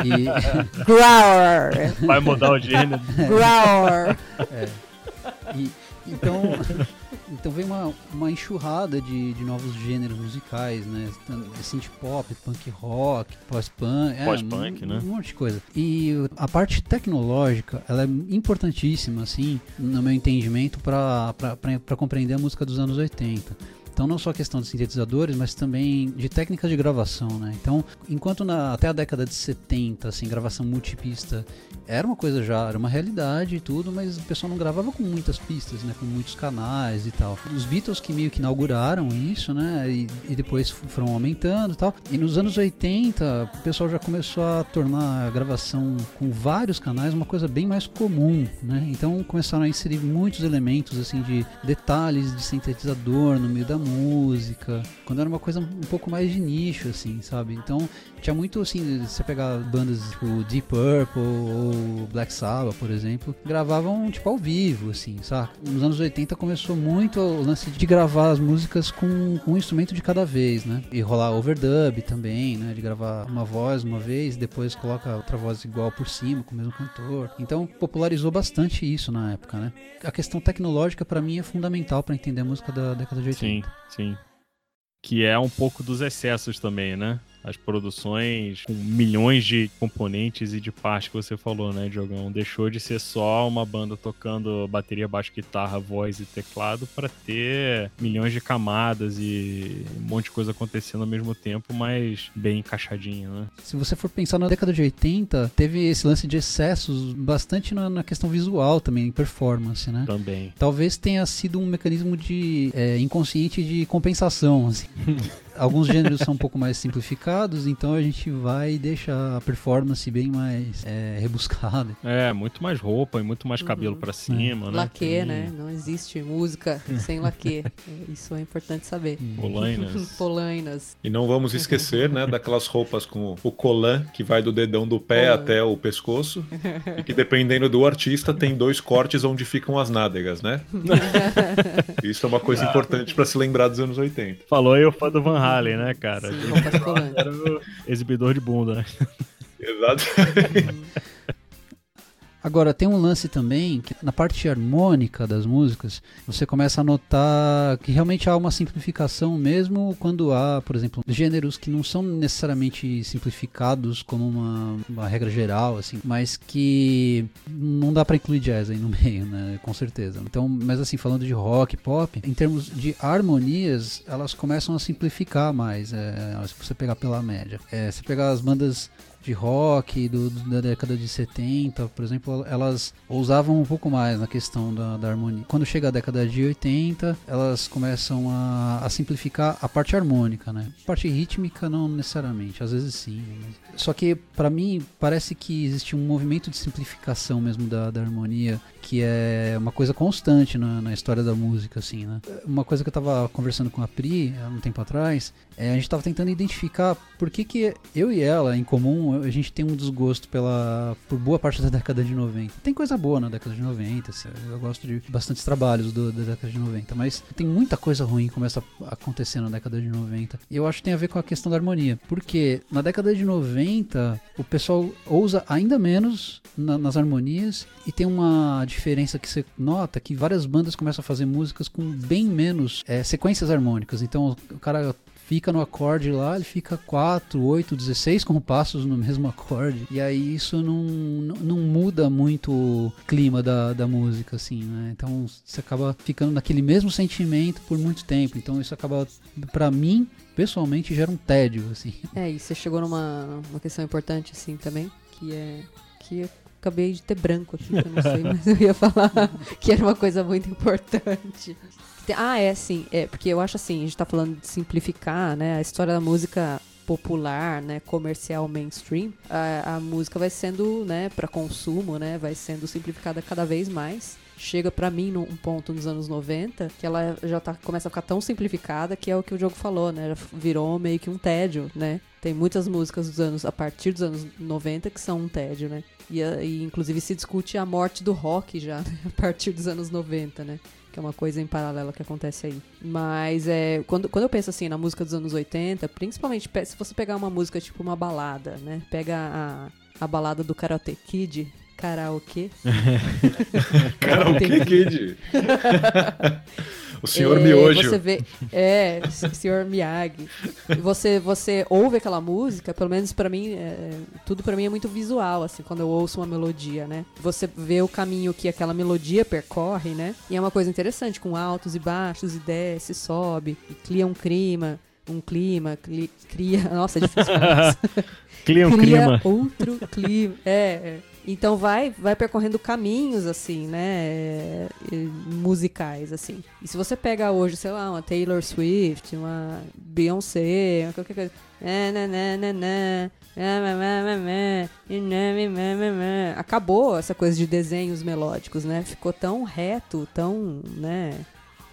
*laughs* e... Grower! Vai mudar o gênero. *laughs* Grower! É. E, então, *laughs* Então veio uma, uma enxurrada de, de novos gêneros musicais, né? Synth pop, punk rock, pós-punk. É, pós-punk, um, né? Um monte de coisa. E a parte tecnológica, ela é importantíssima, assim, no meu entendimento, para compreender a música dos anos 80. Então não só a questão de sintetizadores, mas também de técnicas de gravação, né? Então, enquanto na, até a década de 70, assim, gravação multipista era uma coisa já, era uma realidade e tudo, mas o pessoal não gravava com muitas pistas, né? Com muitos canais e tal. Os Beatles que meio que inauguraram isso, né? E, e depois foram aumentando e tal. E nos anos 80, o pessoal já começou a tornar a gravação com vários canais uma coisa bem mais comum, né? Então começaram a inserir muitos elementos, assim, de detalhes de sintetizador no meio da música, quando era uma coisa um pouco mais de nicho, assim, sabe? Então tinha muito, assim, você pegar bandas tipo Deep Purple ou Black Sabbath, por exemplo, gravavam, tipo, ao vivo, assim, sabe? Nos anos 80 começou muito o lance de gravar as músicas com, com um instrumento de cada vez, né? E rolar overdub também, né? De gravar uma voz uma vez, depois coloca outra voz igual por cima, com o mesmo cantor. Então popularizou bastante isso na época, né? A questão tecnológica, para mim, é fundamental para entender a música da década de 80. Sim, sim. Que é um pouco dos excessos também, né? As produções com milhões de componentes e de partes que você falou, né, Diogão? Deixou de ser só uma banda tocando bateria, baixo, guitarra, voz e teclado para ter milhões de camadas e um monte de coisa acontecendo ao mesmo tempo, mas bem encaixadinho, né? Se você for pensar na década de 80, teve esse lance de excessos bastante na, na questão visual também, em performance, né? Também. Talvez tenha sido um mecanismo de é, inconsciente de compensação, assim. *laughs* Alguns gêneros são um pouco mais simplificados, então a gente vai deixar a performance bem mais é, rebuscada. É, muito mais roupa e muito mais cabelo uhum. para cima, é. né? Laque, Tem... né? Não existe música *laughs* sem laque. Isso é importante saber. Polainas. *laughs* Polainas. E não vamos esquecer, né, daquelas roupas com o colan que vai do dedão do pé até o pescoço *laughs* e que dependendo do artista tem dois cortes onde ficam as nádegas, né? Isso é uma coisa importante para se lembrar dos anos 80. Falou aí o fã do Van Halen, né, cara? Sim, Era o exibidor de bunda, né? Exato. *laughs* Agora, tem um lance também que na parte harmônica das músicas, você começa a notar que realmente há uma simplificação, mesmo quando há, por exemplo, gêneros que não são necessariamente simplificados como uma, uma regra geral, assim, mas que não dá para incluir jazz aí no *laughs* meio, né? Com certeza. Então, mas assim, falando de rock, pop, em termos de harmonias, elas começam a simplificar mais, é, se você pegar pela média. É, se pegar as bandas de rock do, da década de 70, por exemplo, elas ousavam um pouco mais na questão da, da harmonia. Quando chega a década de 80, elas começam a, a simplificar a parte harmônica, né? Parte rítmica não necessariamente, às vezes sim. Mas... Só que para mim parece que existe um movimento de simplificação mesmo da, da harmonia que é uma coisa constante na, na, história da música, assim, né? Uma coisa que eu tava conversando com a Pri há um tempo atrás, é, a gente tava tentando identificar por que que eu e ela, em comum, a gente tem um desgosto pela, por boa parte da década de 90. Tem coisa boa na década de 90, assim, eu gosto de bastantes trabalhos do, da década de 90, mas tem muita coisa ruim que começa a acontecer na década de 90. E eu acho que tem a ver com a questão da harmonia, porque na década de 90, o pessoal ousa ainda menos na, nas harmonias e tem uma diferença que você nota que várias bandas começam a fazer músicas com bem menos é, sequências harmônicas. Então o cara fica no acorde lá, ele fica 4, 8, 16 compassos no *laughs* mesmo acorde. E aí isso não, não muda muito o clima da, da música, assim, né? Então você acaba ficando naquele mesmo sentimento por muito tempo. Então isso acaba, para mim, pessoalmente, gera um tédio, assim. É, e você chegou numa uma questão importante, assim, também, que é que acabei de ter branco aqui, que eu não sei, *laughs* mas eu ia falar que era uma coisa muito importante. Ah, é, sim. É, porque eu acho assim, a gente tá falando de simplificar, né? A história da música popular, né, comercial mainstream, a, a música vai sendo, né, para consumo, né, vai sendo simplificada cada vez mais. Chega para mim num ponto nos anos 90 que ela já tá, começa a ficar tão simplificada que é o que o jogo falou, né? Virou meio que um tédio, né? Tem muitas músicas dos anos a partir dos anos 90 que são um tédio, né? E, e inclusive se discute a morte do rock já *laughs* né? a partir dos anos 90, né? que é uma coisa em paralelo que acontece aí. Mas é, quando, quando eu penso assim na música dos anos 80, principalmente se você pegar uma música tipo uma balada, né? Pega a, a balada do Karate Kid, karaokê. *laughs* karaokê Kid. *laughs* O senhor é, Miojo. Você vê, é, senhor Miyagi. Você, você ouve aquela música, pelo menos para mim, é, tudo para mim é muito visual, assim, quando eu ouço uma melodia, né? Você vê o caminho que aquela melodia percorre, né? E é uma coisa interessante, com altos e baixos, e desce, sobe, e cria um clima um clima, cli, cria. *laughs* Nossa, é difícil falar Cria um cria clima. outro clima. É, é. Então vai, vai percorrendo caminhos assim, né, musicais assim. E se você pega hoje, sei lá, uma Taylor Swift, uma Beyoncé, qualquer coisa, acabou essa coisa de desenhos melódicos, né? Ficou tão reto, tão, né?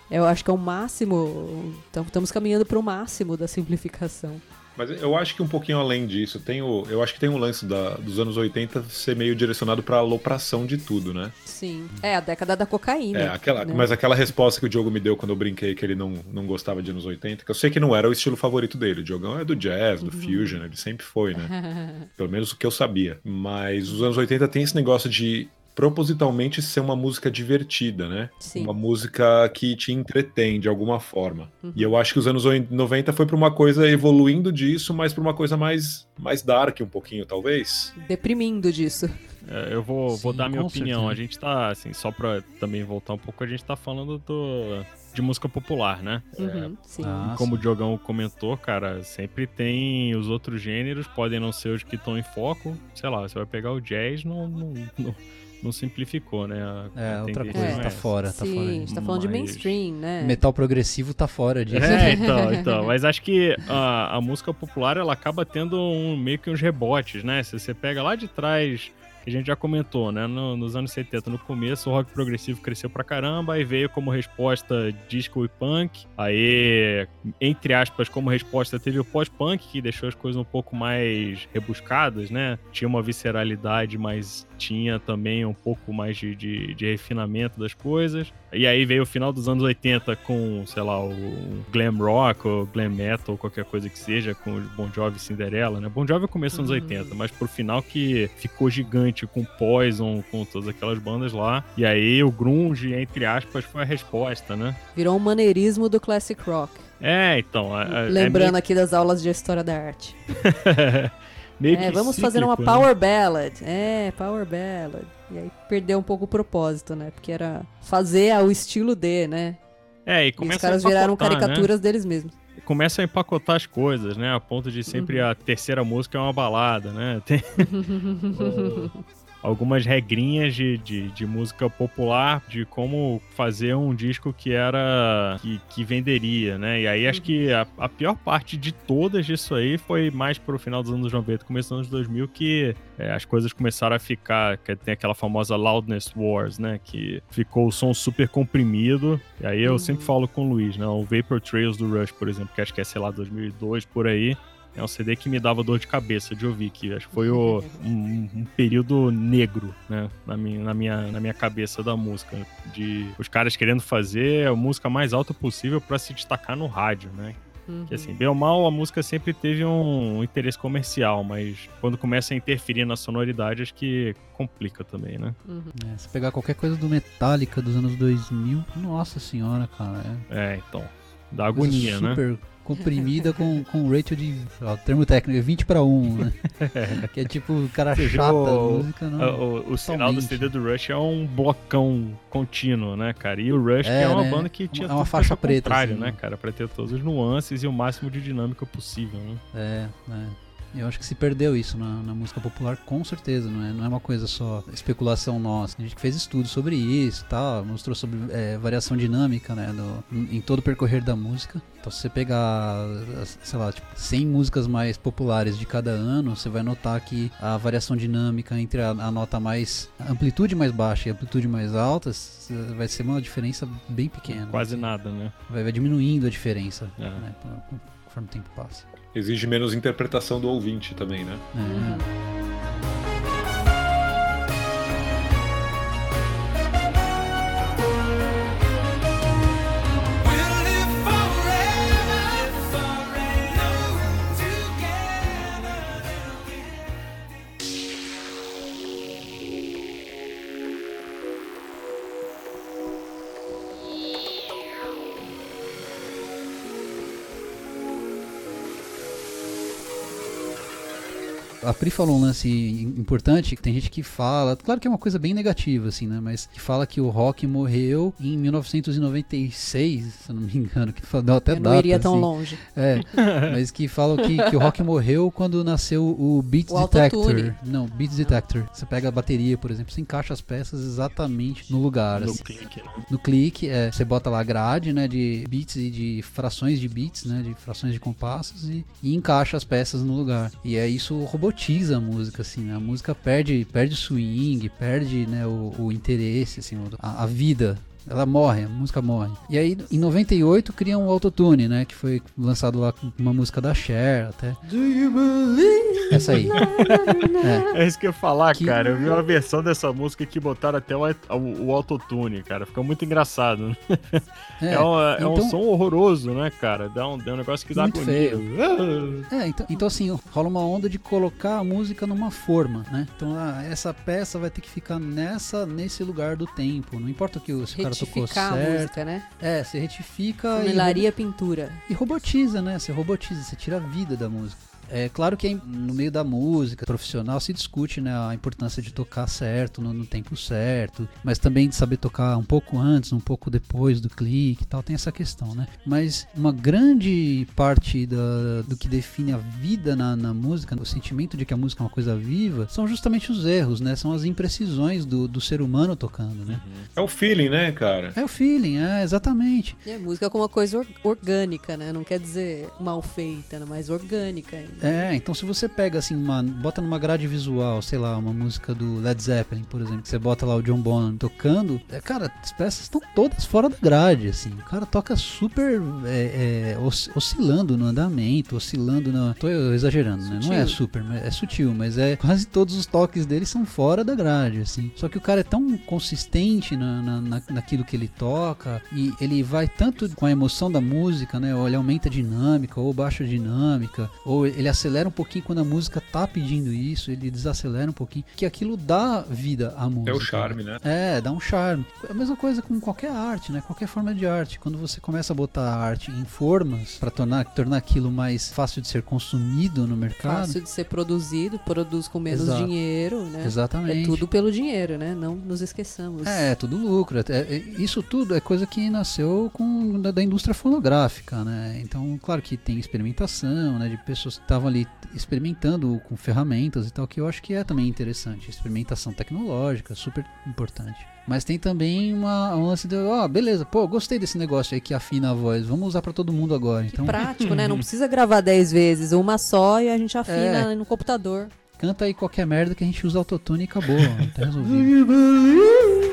Eu acho que é o máximo. Então, estamos caminhando para o máximo da simplificação. Mas eu acho que um pouquinho além disso, tem o, eu acho que tem um lance da, dos anos 80 ser meio direcionado pra alopração de tudo, né? Sim. É, a década da cocaína. É, aquela, né? mas aquela resposta que o Diogo me deu quando eu brinquei que ele não, não gostava de anos 80, que eu sei que não era o estilo favorito dele. O Diogão é do jazz, do uhum. fusion, ele sempre foi, né? *laughs* Pelo menos o que eu sabia. Mas os anos 80 tem esse negócio de propositalmente ser uma música divertida, né? Sim. Uma música que te entretém de alguma forma. Uhum. E eu acho que os anos 90 foi para uma coisa evoluindo disso, mas para uma coisa mais, mais dark um pouquinho, talvez. Deprimindo disso. É, eu vou, Sim, vou dar minha opinião. Certeza. A gente tá, assim, só pra também voltar um pouco, a gente tá falando do, de música popular, né? Uhum, é, ah, como sim. o Diogão comentou, cara, sempre tem os outros gêneros, podem não ser os que estão em foco. Sei lá, você vai pegar o jazz, não, não, não não simplificou, né? A, é, a outra coisa é. tá fora, tá Sim, fora. a gente tá falando mas... de mainstream, né? Metal progressivo tá fora disso. É, *laughs* então, então. Mas acho que a, a música popular, ela acaba tendo um, meio que uns rebotes, né? Se você pega lá de trás que a gente já comentou, né? No, nos anos 70, no começo, o rock progressivo cresceu pra caramba, aí veio como resposta disco e punk. Aí, entre aspas, como resposta, teve o pós-punk, que deixou as coisas um pouco mais rebuscadas, né? Tinha uma visceralidade, mas tinha também um pouco mais de, de, de refinamento das coisas. E aí veio o final dos anos 80 com, sei lá, o glam rock ou glam metal, qualquer coisa que seja, com o Bon Jovi e Cinderela, né? Bon Jovi começou nos uhum. 80, mas pro final que ficou gigante com Poison, com todas aquelas bandas lá. E aí o grunge, entre aspas, foi a resposta, né? Virou um maneirismo do classic rock. É, então. A, a, Lembrando é meio... aqui das aulas de história da arte. *laughs* meio é, vamos cíclico, fazer uma né? power ballad. É, power ballad. E aí perdeu um pouco o propósito, né? Porque era fazer ao estilo de, né? É, e, começa e os caras viraram caricaturas né? deles mesmos. Começa a empacotar as coisas, né? A ponto de sempre uhum. a terceira música é uma balada, né? Tem... *laughs* algumas regrinhas de, de, de, música popular, de como fazer um disco que era. que, que venderia, né? E aí acho que a, a, pior parte de todas disso aí foi mais pro final dos anos 90, começo dos anos 2000, que é, as coisas começaram a ficar. Que tem aquela famosa Loudness Wars, né? Que ficou o som super comprimido. E aí eu uhum. sempre falo com o Luiz, né? O Vapor Trails do Rush, por exemplo, que acho que é, sei lá, 2002 por aí. É um CD que me dava dor de cabeça de ouvir, que acho que foi o, um, um, período negro, né, na minha, na, minha, na minha cabeça da música. De os caras querendo fazer a música mais alta possível para se destacar no rádio, né? Uhum. Que assim, bem ou mal, a música sempre teve um, interesse comercial, mas quando começa a interferir na sonoridade, acho que complica também, né? Uhum. É, se pegar qualquer coisa do Metallica dos anos 2000, nossa senhora, cara. É, é então. Dá agonia, super, né? Comprimida com, com ratio de. Ó, termo técnico, 20 para 1, né? *laughs* que é tipo o cara Você chata o, música, não. O, o sinal do CD do Rush é um blocão contínuo, né, cara? E o Rush é, é uma né? banda que tinha é uma faixa preta, contrário, assim, né, cara? Pra ter todas as nuances e o máximo de dinâmica possível, né? É, é. Eu acho que se perdeu isso na, na, música popular, com certeza, não é, não é uma coisa só especulação nossa. A gente fez estudos sobre isso, tal, mostrou sobre é, variação dinâmica, né, em todo o percorrer da música. Então, se você pegar, sei lá, tipo, 100 músicas mais populares de cada ano, você vai notar que a variação dinâmica entre a, a nota mais a amplitude mais baixa e a amplitude mais alta vai ser uma diferença bem pequena. Quase assim. nada, né? Vai, vai, diminuindo a diferença, é. né, conforme o tempo passa exige menos interpretação do ouvinte também, né? Uhum. A Pri falou um lance importante, que tem gente que fala, claro que é uma coisa bem negativa, assim, né? Mas que fala que o rock morreu em 1996, se eu não me engano, que deu até eu data. Não iria assim. tão longe. É, *laughs* mas que falam que, que o rock morreu quando nasceu o Beat O Detector. autotune. Não, Beat Detector. Você pega a bateria, por exemplo, você encaixa as peças exatamente no lugar. No assim. clique, né? No clique, é, você bota lá a grade, né, de beats e de frações de beats, né, de frações de compassos e, e encaixa as peças no lugar. E é isso robotiza a música, assim, né? A música perde, perde swing, perde, né, o, o interesse, assim, a, a vida. Ela morre, a música morre. E aí, em 98, criam o Autotune, né? Que foi lançado lá com uma música da Cher, até. Essa aí. É. É isso que eu ia falar, Que- cara. Eu vi uma versão dessa música que botaram até o, o, o autotune, cara. Fica muito engraçado. né? É, É, um, é um então- som horroroso, né, cara? Dá um, dá um negócio que dá Muito agonia. É, então, então assim, rola uma onda de colocar a música numa forma, né? Então, ah, essa peça vai ter que ficar nessa, nesse lugar do tempo. Não importa o que o cara tocou Retificar a certo. música, né? É, você retifica e, Funilaria pintura. e robotiza, né? Você robotiza, você tira a vida da música. É claro que no meio da música profissional se discute né, a importância de tocar certo, no, no tempo certo, mas também de saber tocar um pouco antes, um pouco depois do clique e tal, tem essa questão, né? Mas uma grande parte da, do que define a vida na, na música, o sentimento de que a música é uma coisa viva, são justamente os erros, né? São as imprecisões do, do ser humano tocando, né? É o feeling, né, cara? É o feeling, é, exatamente. E a música como uma coisa or- orgânica, né? Não quer dizer mal feita, né? mas orgânica ainda. É, então se você pega assim, uma, bota numa grade visual, sei lá, uma música do Led Zeppelin, por exemplo, que você bota lá o John Bonham tocando, é, cara, as peças estão todas fora da grade, assim. O cara toca super é, é, os- oscilando no andamento, oscilando na. Tô exagerando, né? Não é super, mas é sutil, mas é quase todos os toques dele são fora da grade, assim. Só que o cara é tão consistente na, na, na- naquilo que ele toca e ele vai tanto com a emoção da música, né? Ou ele aumenta a dinâmica, ou baixa a dinâmica, ou ele acelera um pouquinho quando a música tá pedindo isso, ele desacelera um pouquinho, que aquilo dá vida à música. É o charme, né? É, dá um charme. É a mesma coisa com qualquer arte, né? Qualquer forma de arte. Quando você começa a botar a arte em formas para tornar, tornar aquilo mais fácil de ser consumido no mercado. Fácil de ser produzido, produz com menos Exato. dinheiro, né? Exatamente. É tudo pelo dinheiro, né? Não nos esqueçamos. É, tudo lucro. É- é- isso tudo é coisa que nasceu com da, da indústria fonográfica, né? Então, claro que tem experimentação, né? De pessoas que estavam ali experimentando com ferramentas e tal, que eu acho que é também interessante. Experimentação tecnológica, super importante. Mas tem também uma um lance de, ó, beleza, pô, gostei desse negócio aí que afina a voz, vamos usar pra todo mundo agora. Então, Prático, né? *laughs* Não precisa gravar 10 vezes, uma só e a gente afina É. no computador. canta aí qualquer merda que a gente usa autotune e acabou, tá resolvido. *laughs*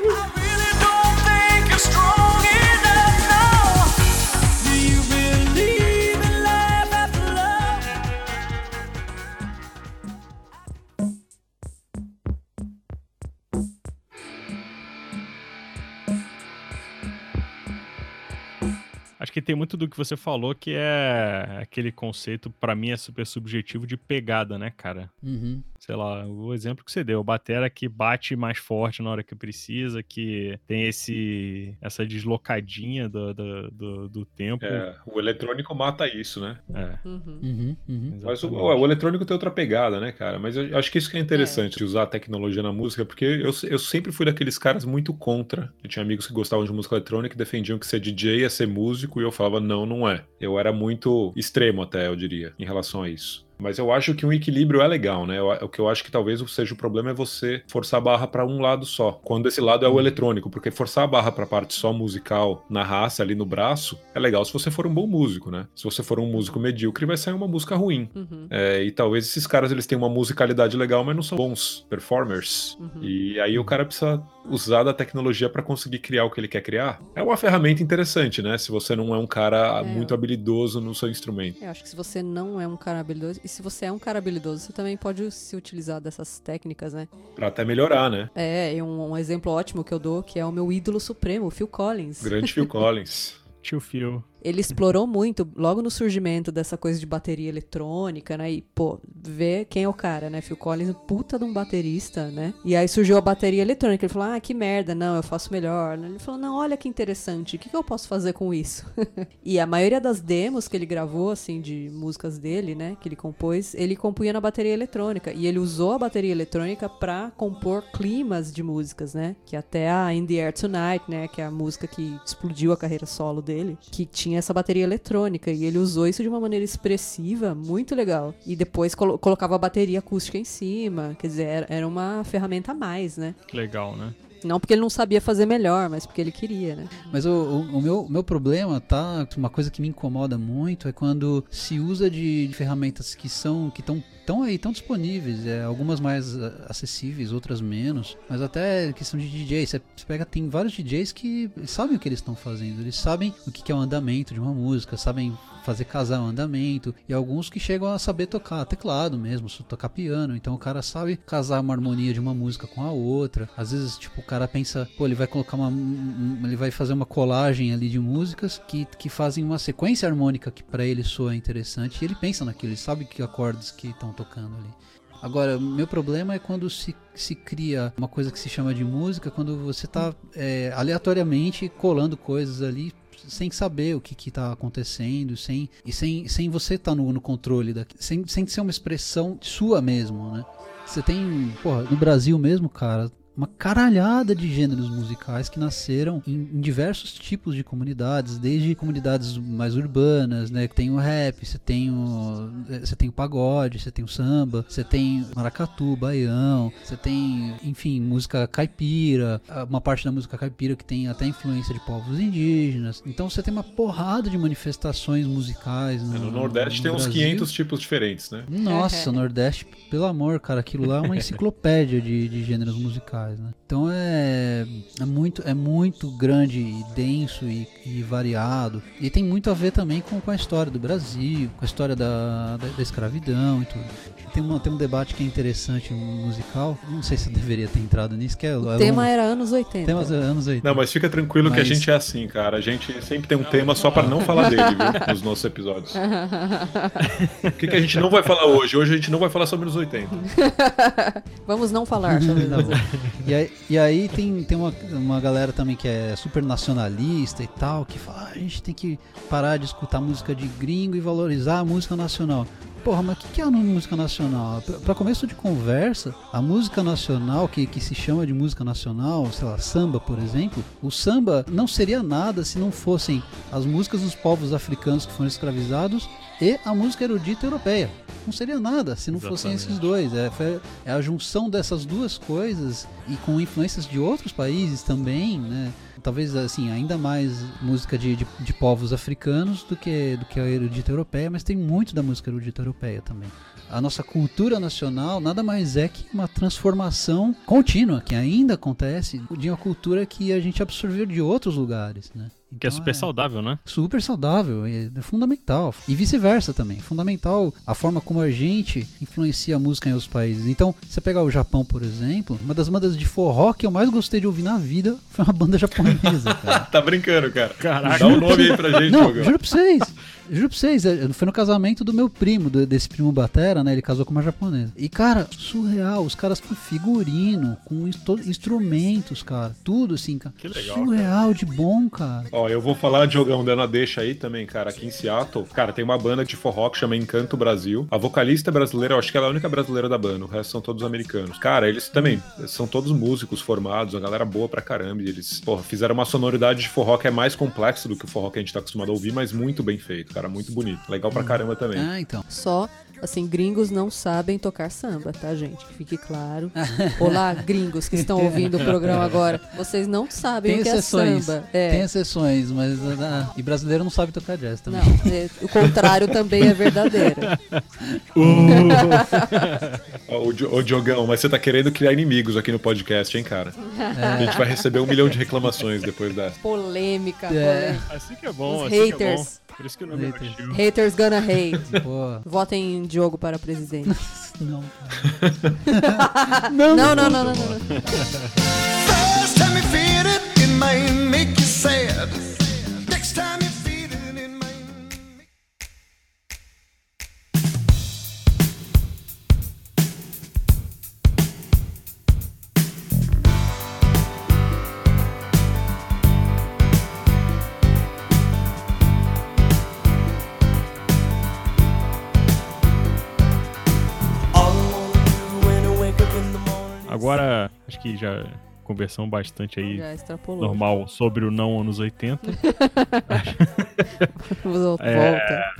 Que tem muito do que você falou que é aquele conceito, pra mim, é super subjetivo de pegada, né, cara? Uhum. Sei lá, o exemplo que você deu, batera que bate mais forte na hora que precisa, que tem esse essa deslocadinha do, do, do, do tempo. É, o eletrônico mata isso, né? É, Uhum. Uhum, uhum. Mas o, o eletrônico tem outra pegada, né, cara? Mas eu acho que isso que é interessante de usar a tecnologia na música, porque eu, eu sempre fui daqueles caras muito contra. Eu tinha amigos que gostavam de música eletrônica e defendiam que ser DJ ia ser músico, e eu falava, não, não é. Eu era muito extremo até, eu diria, em relação a isso. Mas eu acho que um equilíbrio é legal, né? Eu- o que eu acho que talvez seja o problema é você forçar a barra pra um lado só. Quando esse lado é o eletrônico, porque forçar a barra pra parte só musical na raça ali no braço é legal se você for um bom músico, né? Se você for um músico medíocre, vai sair uma música ruim. Uhum. É, e talvez esses caras eles tenham uma musicalidade legal, mas não são bons performers. Uhum. E aí o cara precisa usar da tecnologia pra conseguir criar o que ele quer criar. É uma ferramenta interessante, né? Se você não é um cara É. muito habilidoso no seu instrumento. Eu acho que se você não é um cara habilidoso, e se você é um cara habilidoso, você também pode se utilizar dessas técnicas, né? Pra até melhorar, né? É, e um, um exemplo ótimo que eu dou, que é o meu ídolo supremo, o Phil Collins. Grande Phil *laughs* Collins. Tio Phil. Ele explorou muito, logo no surgimento dessa coisa de bateria eletrônica, né? E, pô, vê quem é o cara, né? Phil Collins, puta de um baterista, né? E aí surgiu a bateria eletrônica. Ele falou, ah, que merda, não, eu faço melhor. Ele falou, não, olha que interessante, o que, que eu posso fazer com isso? *laughs* e a maioria das demos que ele gravou, assim, de músicas dele, né? Que ele compôs, ele compunha na bateria eletrônica. E ele usou a bateria eletrônica pra compor climas de músicas, né? Que até a In the Air Tonight, né? Que é a música que explodiu a carreira solo dele, que tinha essa bateria eletrônica. E ele usou isso de uma maneira expressiva, muito legal. E depois colo- colocava a bateria acústica em cima. Quer dizer, era, era uma ferramenta a mais, né? Legal, né? Não porque ele não sabia fazer melhor, mas porque ele queria, né? Mas o, o- o meu, meu problema, tá? Uma coisa que me incomoda muito é quando se usa de, de ferramentas que são que estão tão aí, tão disponíveis, é, algumas mais ah, acessíveis, outras menos, mas até questão de DJ, você pega, tem vários DJs que sabem o que eles estão fazendo, eles sabem o que que é o andamento de uma música, sabem fazer casar o andamento, e alguns que chegam a saber tocar teclado mesmo, tocar piano, então o cara sabe casar uma harmonia de uma música com a outra, às vezes, tipo, o cara pensa, pô, ele vai colocar uma, um- ele vai fazer uma colagem ali de músicas que, que fazem uma sequência harmônica que pra ele soa interessante, e ele pensa naquilo, ele sabe que acordes que estão tocando ali. Agora, meu problema é quando se, se cria uma coisa que se chama de música, quando você está aleatoriamente colando coisas ali sem saber o que que tá acontecendo, sem, e sem, sem você estar no, no controle, daqui, sem, sem ser uma expressão sua mesmo, né? Você tem, porra, no Brasil mesmo, cara, uma caralhada de gêneros musicais que nasceram em, em diversos tipos de comunidades, desde comunidades mais urbanas, né? Que tem o rap, você tem o, eh, você tem o pagode, você tem o samba, você tem maracatu, baião, você tem, enfim, música caipira, uma parte da música caipira que tem até influência de povos indígenas. Então você tem uma porrada de manifestações musicais no, É, No Nordeste no tem uns Brasil. 500 tipos diferentes, né? Nossa, o Nordeste, pelo amor, cara, aquilo lá é uma *laughs* enciclopédia de, de gêneros musicais, faz, né? Então é, é, muito, é muito grande e denso e, e, variado. E tem muito a ver também com, com a história do Brasil, com a história da, da, da escravidão e tudo. Tem, uma, tem um debate que é interessante musical. Não sei se eu deveria ter entrado nisso, que é. é o é tema um, era anos 80. Tema é anos 80. Não, mas fica tranquilo mas... que a gente é assim, cara. A gente sempre tem um tema só para não falar dele, viu? *laughs* Nos nossos episódios. o que, que a gente não vai falar hoje? Hoje a gente não vai falar sobre os 80. *laughs* Vamos não falar sobre os 80. *laughs* E aí, e aí tem, tem uma, uma galera também que é super nacionalista e tal, que fala, "Ah, a gente tem que parar de escutar música de gringo e valorizar a música nacional. Porra, mas o que, que é a música nacional? Pra começo de conversa, a música nacional, que, que se chama de música nacional, sei lá, samba, por exemplo, o samba não seria nada se não fossem as músicas dos povos africanos que foram escravizados e a música erudita europeia. Não seria nada se não fossem esses Exatamente. dois. É, é a junção dessas duas coisas e com influências de outros países também, né? Talvez assim, ainda mais música de, de, de povos africanos do que, do que a erudita europeia, mas tem muito da música erudita europeia também. A nossa cultura nacional nada mais é que uma transformação contínua, que ainda acontece de uma cultura que a gente absorveu de outros lugares, né? Que é Então super saudável, né? super saudável, é é fundamental. E vice-versa também. Fundamental a forma como a gente influencia a música em outros países. Então, você pegar o Japão, por exemplo, uma das bandas de forró que eu mais gostei de ouvir na vida foi uma banda *laughs* japonesa, cara. Tá brincando, cara. Caraca. Dá um nome aí pra gente, Não, juro pra vocês. Juro pra vocês, é, foi no casamento do meu primo, do- desse primo Batera, né? Ele casou com uma japonesa. E, cara, surreal. Os caras com figurino, com instru- instrumentos, cara. Tudo assim, cara. Que legal, Surreal de bom, cara. Ó, eu vou falar, Diogão, dando a deixa aí também, cara. Aqui em Seattle, cara, tem uma banda de forró que chama Encanto Brasil. A vocalista é brasileira, eu acho que ela é a única brasileira da banda, o resto são todos americanos. Cara, eles também são todos músicos formados, uma galera boa pra caramba. E eles, porra, fizeram uma sonoridade de forró que é mais complexa do que o forró que a gente tá acostumado a ouvir, mas muito bem feito, cara, muito bonito. Legal pra caramba também. Ah, então. Só, assim, gringos não sabem tocar samba, tá, gente? Que fique claro. *laughs* Olá, gringos que estão ouvindo o programa agora. Vocês não sabem Tem o que é exceções. samba. Tem É. exceções, mas. ah, e brasileiro não sabe tocar jazz também. Não, é, o contrário também é verdadeiro. *laughs* Di- ô, Diogão, mas você tá querendo criar inimigos aqui no podcast, hein, cara? A gente vai receber um milhão de reclamações depois dessa. Polêmica, É. polêmica. Assim que é bom, Os assim que é bom. Haters. Por isso que o nome é Haters. Gil. Haters gonna hate. *laughs* Pô, Votem em Diogo para presidente. *laughs* não. Não, não, não, não, não. não. First time you feel it, it may make you sad. Já conversamos bastante aí Já normal sobre o não anos 80. *laughs* Volta. É,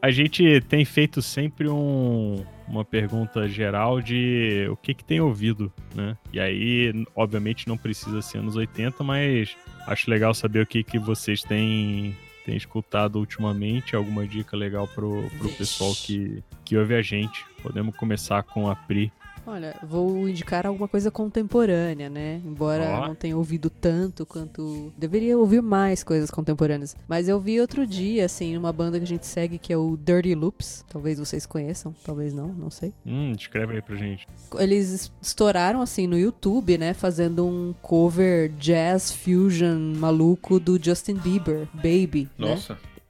A gente tem feito sempre um- uma pergunta geral de o que que tem ouvido, né? E aí, obviamente, não precisa ser anos 80, mas acho legal saber o que que vocês têm, têm escutado ultimamente, alguma dica legal pro, pro pessoal que, que ouve a gente. Podemos começar com a Pri. Olha, vou indicar alguma coisa contemporânea, né? Embora Ó. não tenha ouvido tanto quanto. Deveria ouvir mais coisas contemporâneas. Mas eu vi outro dia, assim, uma banda que a gente segue que é o Dirty Loops. Talvez vocês conheçam, talvez não, não sei. Hum, descreve aí pra gente. Eles es- estouraram, assim, no YouTube, né? Fazendo um cover jazz fusion maluco do Justin Bieber, Baby. né?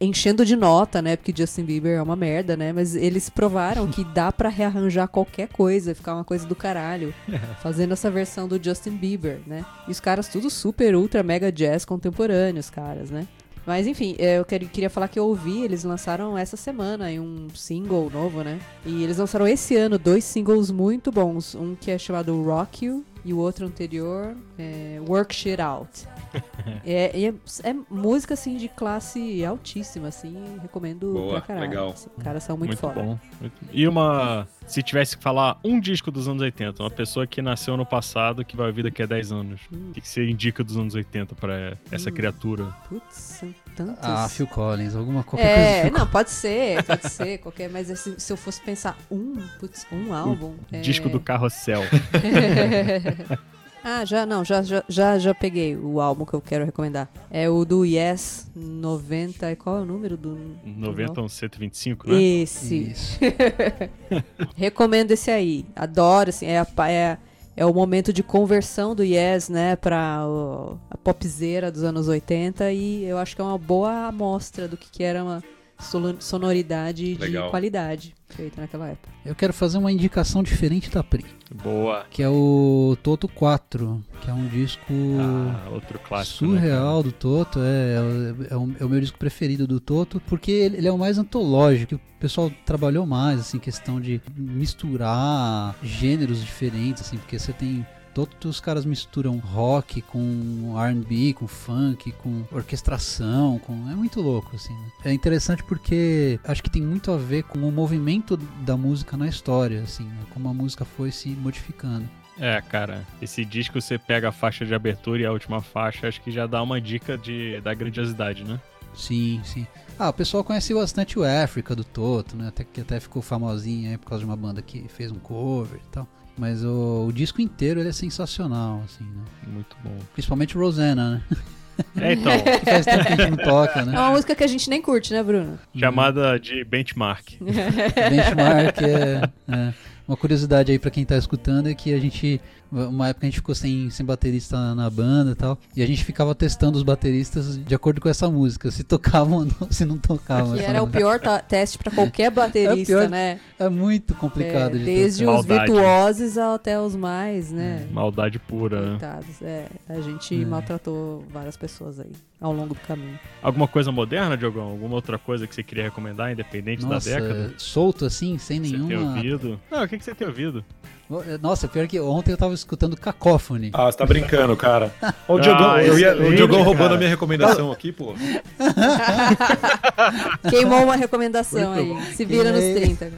Enchendo de nota, né? Porque Justin Bieber é uma merda, né? Mas eles provaram que dá pra rearranjar qualquer coisa, ficar uma coisa do caralho, *laughs* fazendo essa versão do Justin Bieber, né? E os caras tudo super ultra mega jazz contemporâneos, caras, né? Mas enfim, é, eu queria, falar que eu ouvi, eles lançaram essa semana aí um single novo, né? E eles lançaram esse ano dois singles muito bons. Um que é chamado Rock You e o outro anterior é Work Shit Out. *laughs* É, e é, é música, assim, de classe altíssima, assim, recomendo Boa, pra caralho. legal. assim, os caras são muito, Muito, foda. bom. E uma. Se tivesse que falar um disco dos anos 80, uma pessoa que nasceu no passado que vai ouvir daqui a 10 anos. Hum. O que, que você indica dos anos 80 pra essa Hum. criatura? Putz, são tantos. Ah, Phil Collins, alguma qualquer coisa. É, não, pode ser, pode *laughs* ser, qualquer, mas se, se eu fosse pensar um, putz, um álbum. é- Disco do Carrossel. *laughs* ah, já, não, já, já, já, já peguei o álbum que eu quero recomendar. É o do Yes 90, e qual é o número do... do 90 álbum? ou 125, né? Esse. Isso. *laughs* Recomendo esse aí. Adoro, assim, é, a, é, é o momento de conversão do Yes, né, pra o- a popzeira dos anos 80 e eu acho que é uma boa amostra do que, que era uma sonoridade de Legal. qualidade feita naquela época. Eu quero fazer uma indicação diferente da Pri, Boa. que é o Toto 4, que é um disco Ah, outro clássico. né, surreal do Toto. É, é, o, é o meu disco preferido do Toto, porque ele, ele é o mais antológico, o pessoal trabalhou mais, assim, questão de misturar gêneros diferentes, assim, porque você tem. Todos os caras misturam rock com R&B, com funk, com orquestração, com é muito louco assim. né? É interessante porque acho que tem muito a ver com o movimento da música na história, assim, né? como a música foi se modificando. É, cara, esse disco você pega a faixa de abertura e a última faixa, acho que já dá uma dica de, da grandiosidade, né? Sim, sim. Ah, o pessoal conhece bastante o África do Toto, né? Até que até ficou famosinho aí por causa de uma banda que fez um cover e tal. Mas o, o disco inteiro ele é sensacional, assim, né? Muito bom. Principalmente Rosanna, né? É, então, *laughs* faz tempo que a gente não toca, É né? uma música que a gente nem curte, né, Bruno? chamada de benchmark. *laughs* Benchmark é, é. Uma curiosidade aí pra quem tá escutando é que a gente, uma época a gente ficou sem, sem baterista na banda e tal, e a gente ficava testando os bateristas de acordo com essa música, se tocavam ou não, *laughs* se não tocavam. Que era o música. pior ta- teste pra qualquer *laughs* baterista, É pior- né? É muito complicado É, de desde os virtuosos até os mais, né? Maldade pura, né? Coitados. É, a gente É. maltratou várias pessoas aí ao longo do caminho. Alguma coisa moderna, Diogão? Alguma outra coisa que você queria recomendar, independente Nossa, da década? solto assim, sem Você tem nenhuma. ouvido? Não, o que, que você tem ouvido? Nossa, pior que ontem eu tava escutando Cacophony. Ah, você tá brincando, cara. *laughs* O Ah, Diogão, eu ia- o Diogão roubando cara. a minha recomendação aqui, pô. *laughs* Queimou uma recomendação Muito aí. Se vira nos Queimei. 30.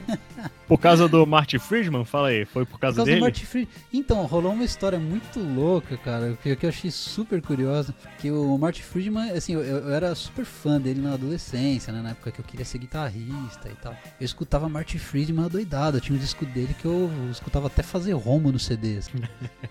Por causa do Marty Friedman? Fala aí, foi por Por causa causa do dele? Marty Friedman. Então, rolou uma história muito louca, cara, que, eu achei super curiosa. Que o Marty Friedman, assim, eu, eu era super fã dele na adolescência, né? Na época que eu queria ser guitarrista e tal. Eu escutava Marty Friedman doidado. Eu tinha um disco dele que eu escutava até fazer romo no CD. assim. *laughs*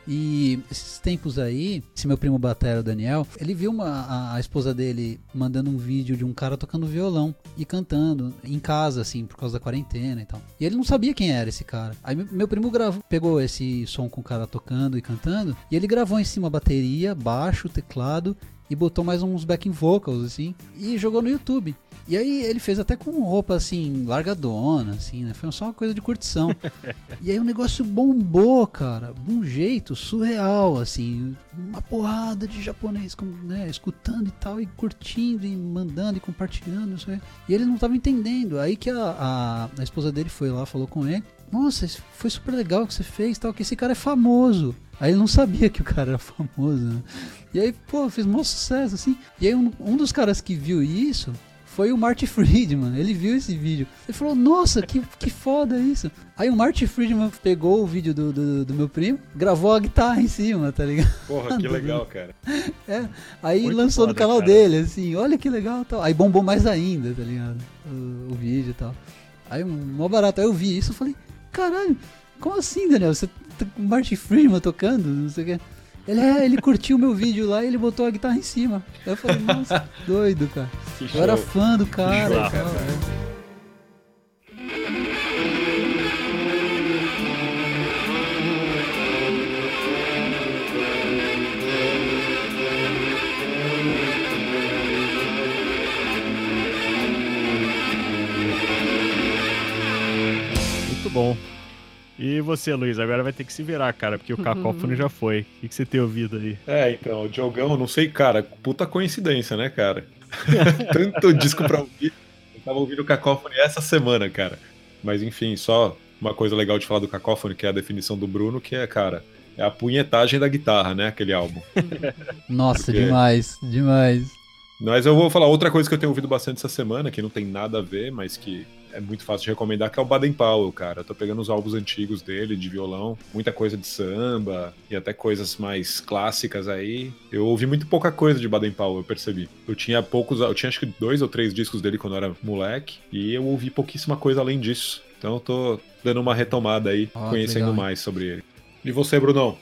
E esses tempos aí, esse meu primo Batera, o Daniel, ele viu uma, a, a esposa dele mandando um vídeo de um cara tocando violão e cantando em casa, assim, por causa da quarentena e tal. E ele não sabia quem era esse cara. Aí meu- primo gravou, pegou esse som com o cara tocando e cantando, e ele gravou em cima a bateria, baixo, teclado e botou mais uns backing vocals, assim, e jogou no YouTube. E aí ele fez até com roupa assim, largadona, assim, né? Foi só uma coisa de curtição. *laughs* e aí o negócio bombou, cara, de um jeito surreal, assim, uma porrada de japonês, com- né, escutando e tal, e curtindo, e mandando e compartilhando, não sei. E ele não tava entendendo. Aí que a, a, a esposa dele foi lá, falou com ele. Nossa, foi super legal o que você fez, tal, que esse cara é famoso. Aí ele não sabia que o cara era famoso, né? E aí, pô, fez maior sucesso, assim. E aí um, um dos caras que viu isso foi o Marty *laughs* Friedman. Ele viu esse vídeo. Ele falou, nossa, que, que foda isso. Aí o Marty Friedman pegou o vídeo do, do, do meu primo, gravou a guitarra em cima, tá ligado? Porra, que *laughs* legal, cara. *laughs* É, aí Muito lançou no foda, canal cara. dele, assim, olha que legal e tal. Aí bombou mais ainda, tá ligado? O, o vídeo e tal. Aí, mó barato. Aí eu vi isso e falei, caralho, como assim, Daniel? Você tá com o Martin Freeman tocando, não sei o que. Ele, é, ele curtiu o meu vídeo lá e ele botou a guitarra em cima. Eu falei, nossa, *laughs* doido, cara. Que Eu era fã do cara. bizarro, tal, cara. Muito bom. E você, Luiz, agora vai ter que se virar, cara, porque o cacófone já foi. O que, que você tem ouvido aí? É, então, o Diogão, não sei, cara, puta coincidência, né, cara? *laughs* Tanto disco pra ouvir. Eu tava ouvindo o Cacófone essa semana, cara. Mas enfim, só uma coisa legal de falar do Cacófone, que é a definição do Bruno, que é, cara, é a punhetagem da guitarra, né, aquele álbum. *laughs* Nossa, Porque- demais, demais. Mas eu vou falar outra coisa que eu tenho ouvido bastante essa semana, que não tem nada a ver, mas que é muito fácil de recomendar, que é o Baden Powell, cara. Eu tô pegando os álbuns antigos dele, de violão, muita coisa de samba e até coisas mais clássicas aí. Eu ouvi muito pouca coisa de Baden Powell, eu percebi. Eu tinha poucos, eu tinha acho que dois ou três discos dele quando eu era moleque, e eu ouvi pouquíssima coisa além disso. Então eu tô dando uma retomada aí, Ah, conhecendo legal, mais sobre ele. E você, Brunão?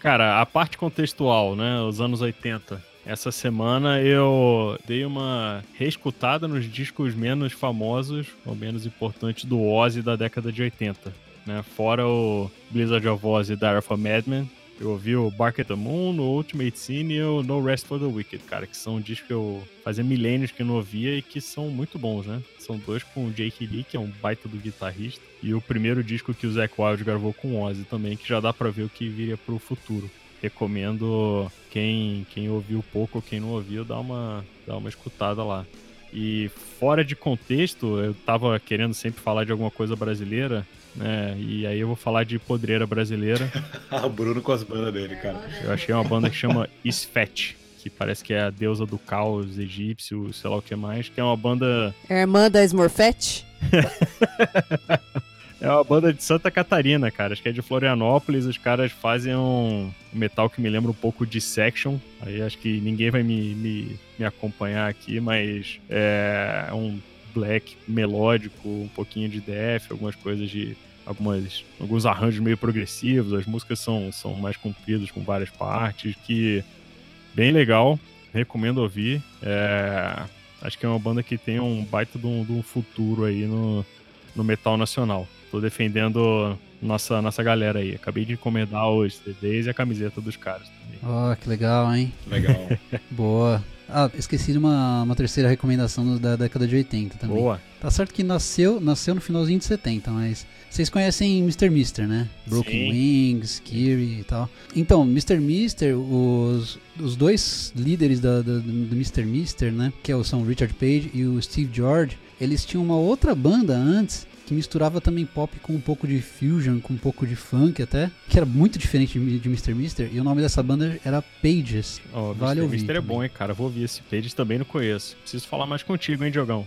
Cara, a parte contextual, né? Os anos 80. Essa semana eu dei uma reescutada nos discos menos famosos ou menos importantes do Ozzy da década de 80. Né? Fora o Blizzard of Oz e Dire of a Madman, eu ouvi o Bark at the Moon, o Ultimate Scene e o No Rest for the Wicked, cara, que são discos que eu fazia milênios que não ouvia e que são muito bons, né? São dois com o Jake Lee, que é um baita do guitarrista, e o primeiro disco que o Zac Wild gravou com o Ozzy também, que já dá pra ver o que viria pro futuro. Recomendo quem, quem ouviu pouco ou quem não ouviu, dá uma, dá uma escutada lá. E fora de contexto, eu tava querendo sempre falar de alguma coisa brasileira, né? E aí eu vou falar de podreira brasileira. Ah, *laughs* o Bruno com as bandas dele, cara. Eu achei uma banda que chama Isfet, que parece que é a deusa do caos egípcio, sei lá o que mais, que é uma banda É a irmã da Smurfette? *laughs* É uma banda de Santa Catarina, cara. Acho que é de Florianópolis. Os caras fazem um metal que me lembra um pouco de Section. Aí acho que ninguém vai me, me, me acompanhar aqui, mas é um black melódico, um pouquinho de death, algumas coisas de. Algumas, alguns arranjos meio progressivos, as músicas são, são mais compridas, com várias partes, que bem legal, recomendo ouvir. É, acho que é uma banda que tem um baita de um, de um futuro aí no, no metal nacional. Tô defendendo nossa, nossa galera aí. Acabei de encomendar os CDs e a camiseta dos caras também. Ó, que legal, hein? Legal. *laughs* Boa. Ah, esqueci de uma, uma terceira recomendação da década de 80 também. Boa. Tá certo que nasceu, nasceu no finalzinho de 70, mas vocês conhecem Mr. Mister, né? Broken Sim. Wings, Kiri e tal. Então, Mr. Mister, os, os dois líderes da, da- do Mr. Mister, né? Que é são o Richard Page e o Steve George, eles tinham uma outra banda antes que misturava também pop com um pouco de fusion, com um pouco de funk até, que era muito diferente de, de Mr. Mister, e o nome dessa banda era Pages. Ó, Vale Mr. ouvir Mister é também. bom, hein, cara. Vou ouvir esse Pages também não conheço. Preciso falar mais contigo, hein, Diogão?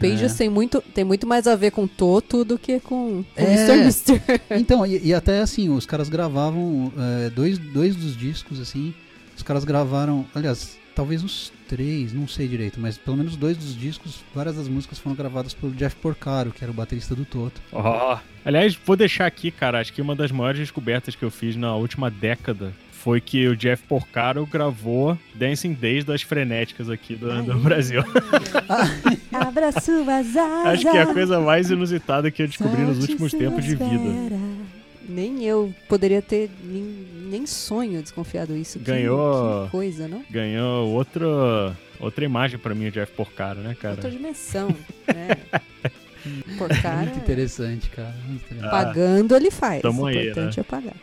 Pages tem, muito, tem muito mais a ver com Toto do que com, com É. Mr. Mister. *laughs* Então, e, e até assim, os caras gravavam é, dois, dois dos discos, assim, os caras gravaram, aliás, talvez uns três, não sei direito, mas pelo menos dois dos discos, várias das músicas foram gravadas pelo Jeff Porcaro, que era o baterista do Toto. Ó. Aliás, vou deixar aqui, cara. Acho que uma das maiores descobertas que eu fiz na última década foi que o Jeff Porcaro gravou Dancing Days das frenéticas aqui do, do Brasil. *laughs* Abra suas asas. Acho que é a coisa mais inusitada que eu descobri nos últimos tempos de vida. Nem eu poderia ter nem, nem sonho desconfiado isso. Que- Ganhou- Que coisa, não? Ganhou outra, outra imagem pra mim, o Jeff Porcaro, né, cara? Outra dimensão, *laughs* né? Por cara, Muito interessante, cara. Muito interessante. pagando ele faz. Tamo o aí, importante é pagar.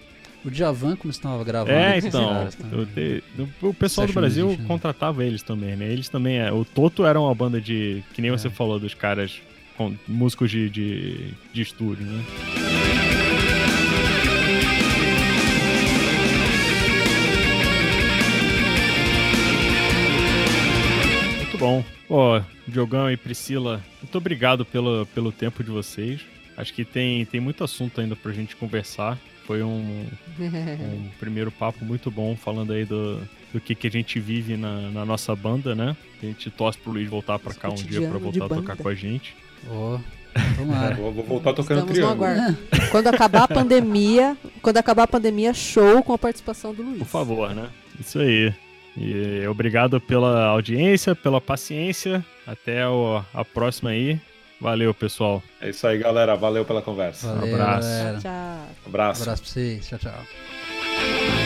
O Djavan, como estava gravando É, então. te- o pessoal do Brasil musician. contratava eles também, né? Eles também. É, o Toto era uma banda de. Que nem É. você falou, dos caras. Com, músicos de, de, de estúdio, né? Muito bom. Pô, Diogão e Priscila, muito obrigado pelo, pelo tempo de vocês. Acho que tem, tem muito assunto ainda pra gente conversar. Foi um, *laughs* um primeiro papo muito bom falando aí do, do que, que a gente vive na, na nossa banda, né? A gente torce pro Luiz voltar pra Esse cá um dia pra voltar a tocar com a gente. Ó, tomara. *laughs* Vou, vou voltar tocando Estamos triângulo. *laughs* Quando acabar a pandemia, quando acabar a pandemia, show com a participação do Luiz. Por favor, né? Isso aí. E obrigado pela audiência, pela paciência. Até o- a próxima aí. Valeu, pessoal. É isso aí, galera. Valeu pela conversa. Valeu, abraço. galera. Tchau. Abraço. Abraço pra vocês. Tchau, tchau.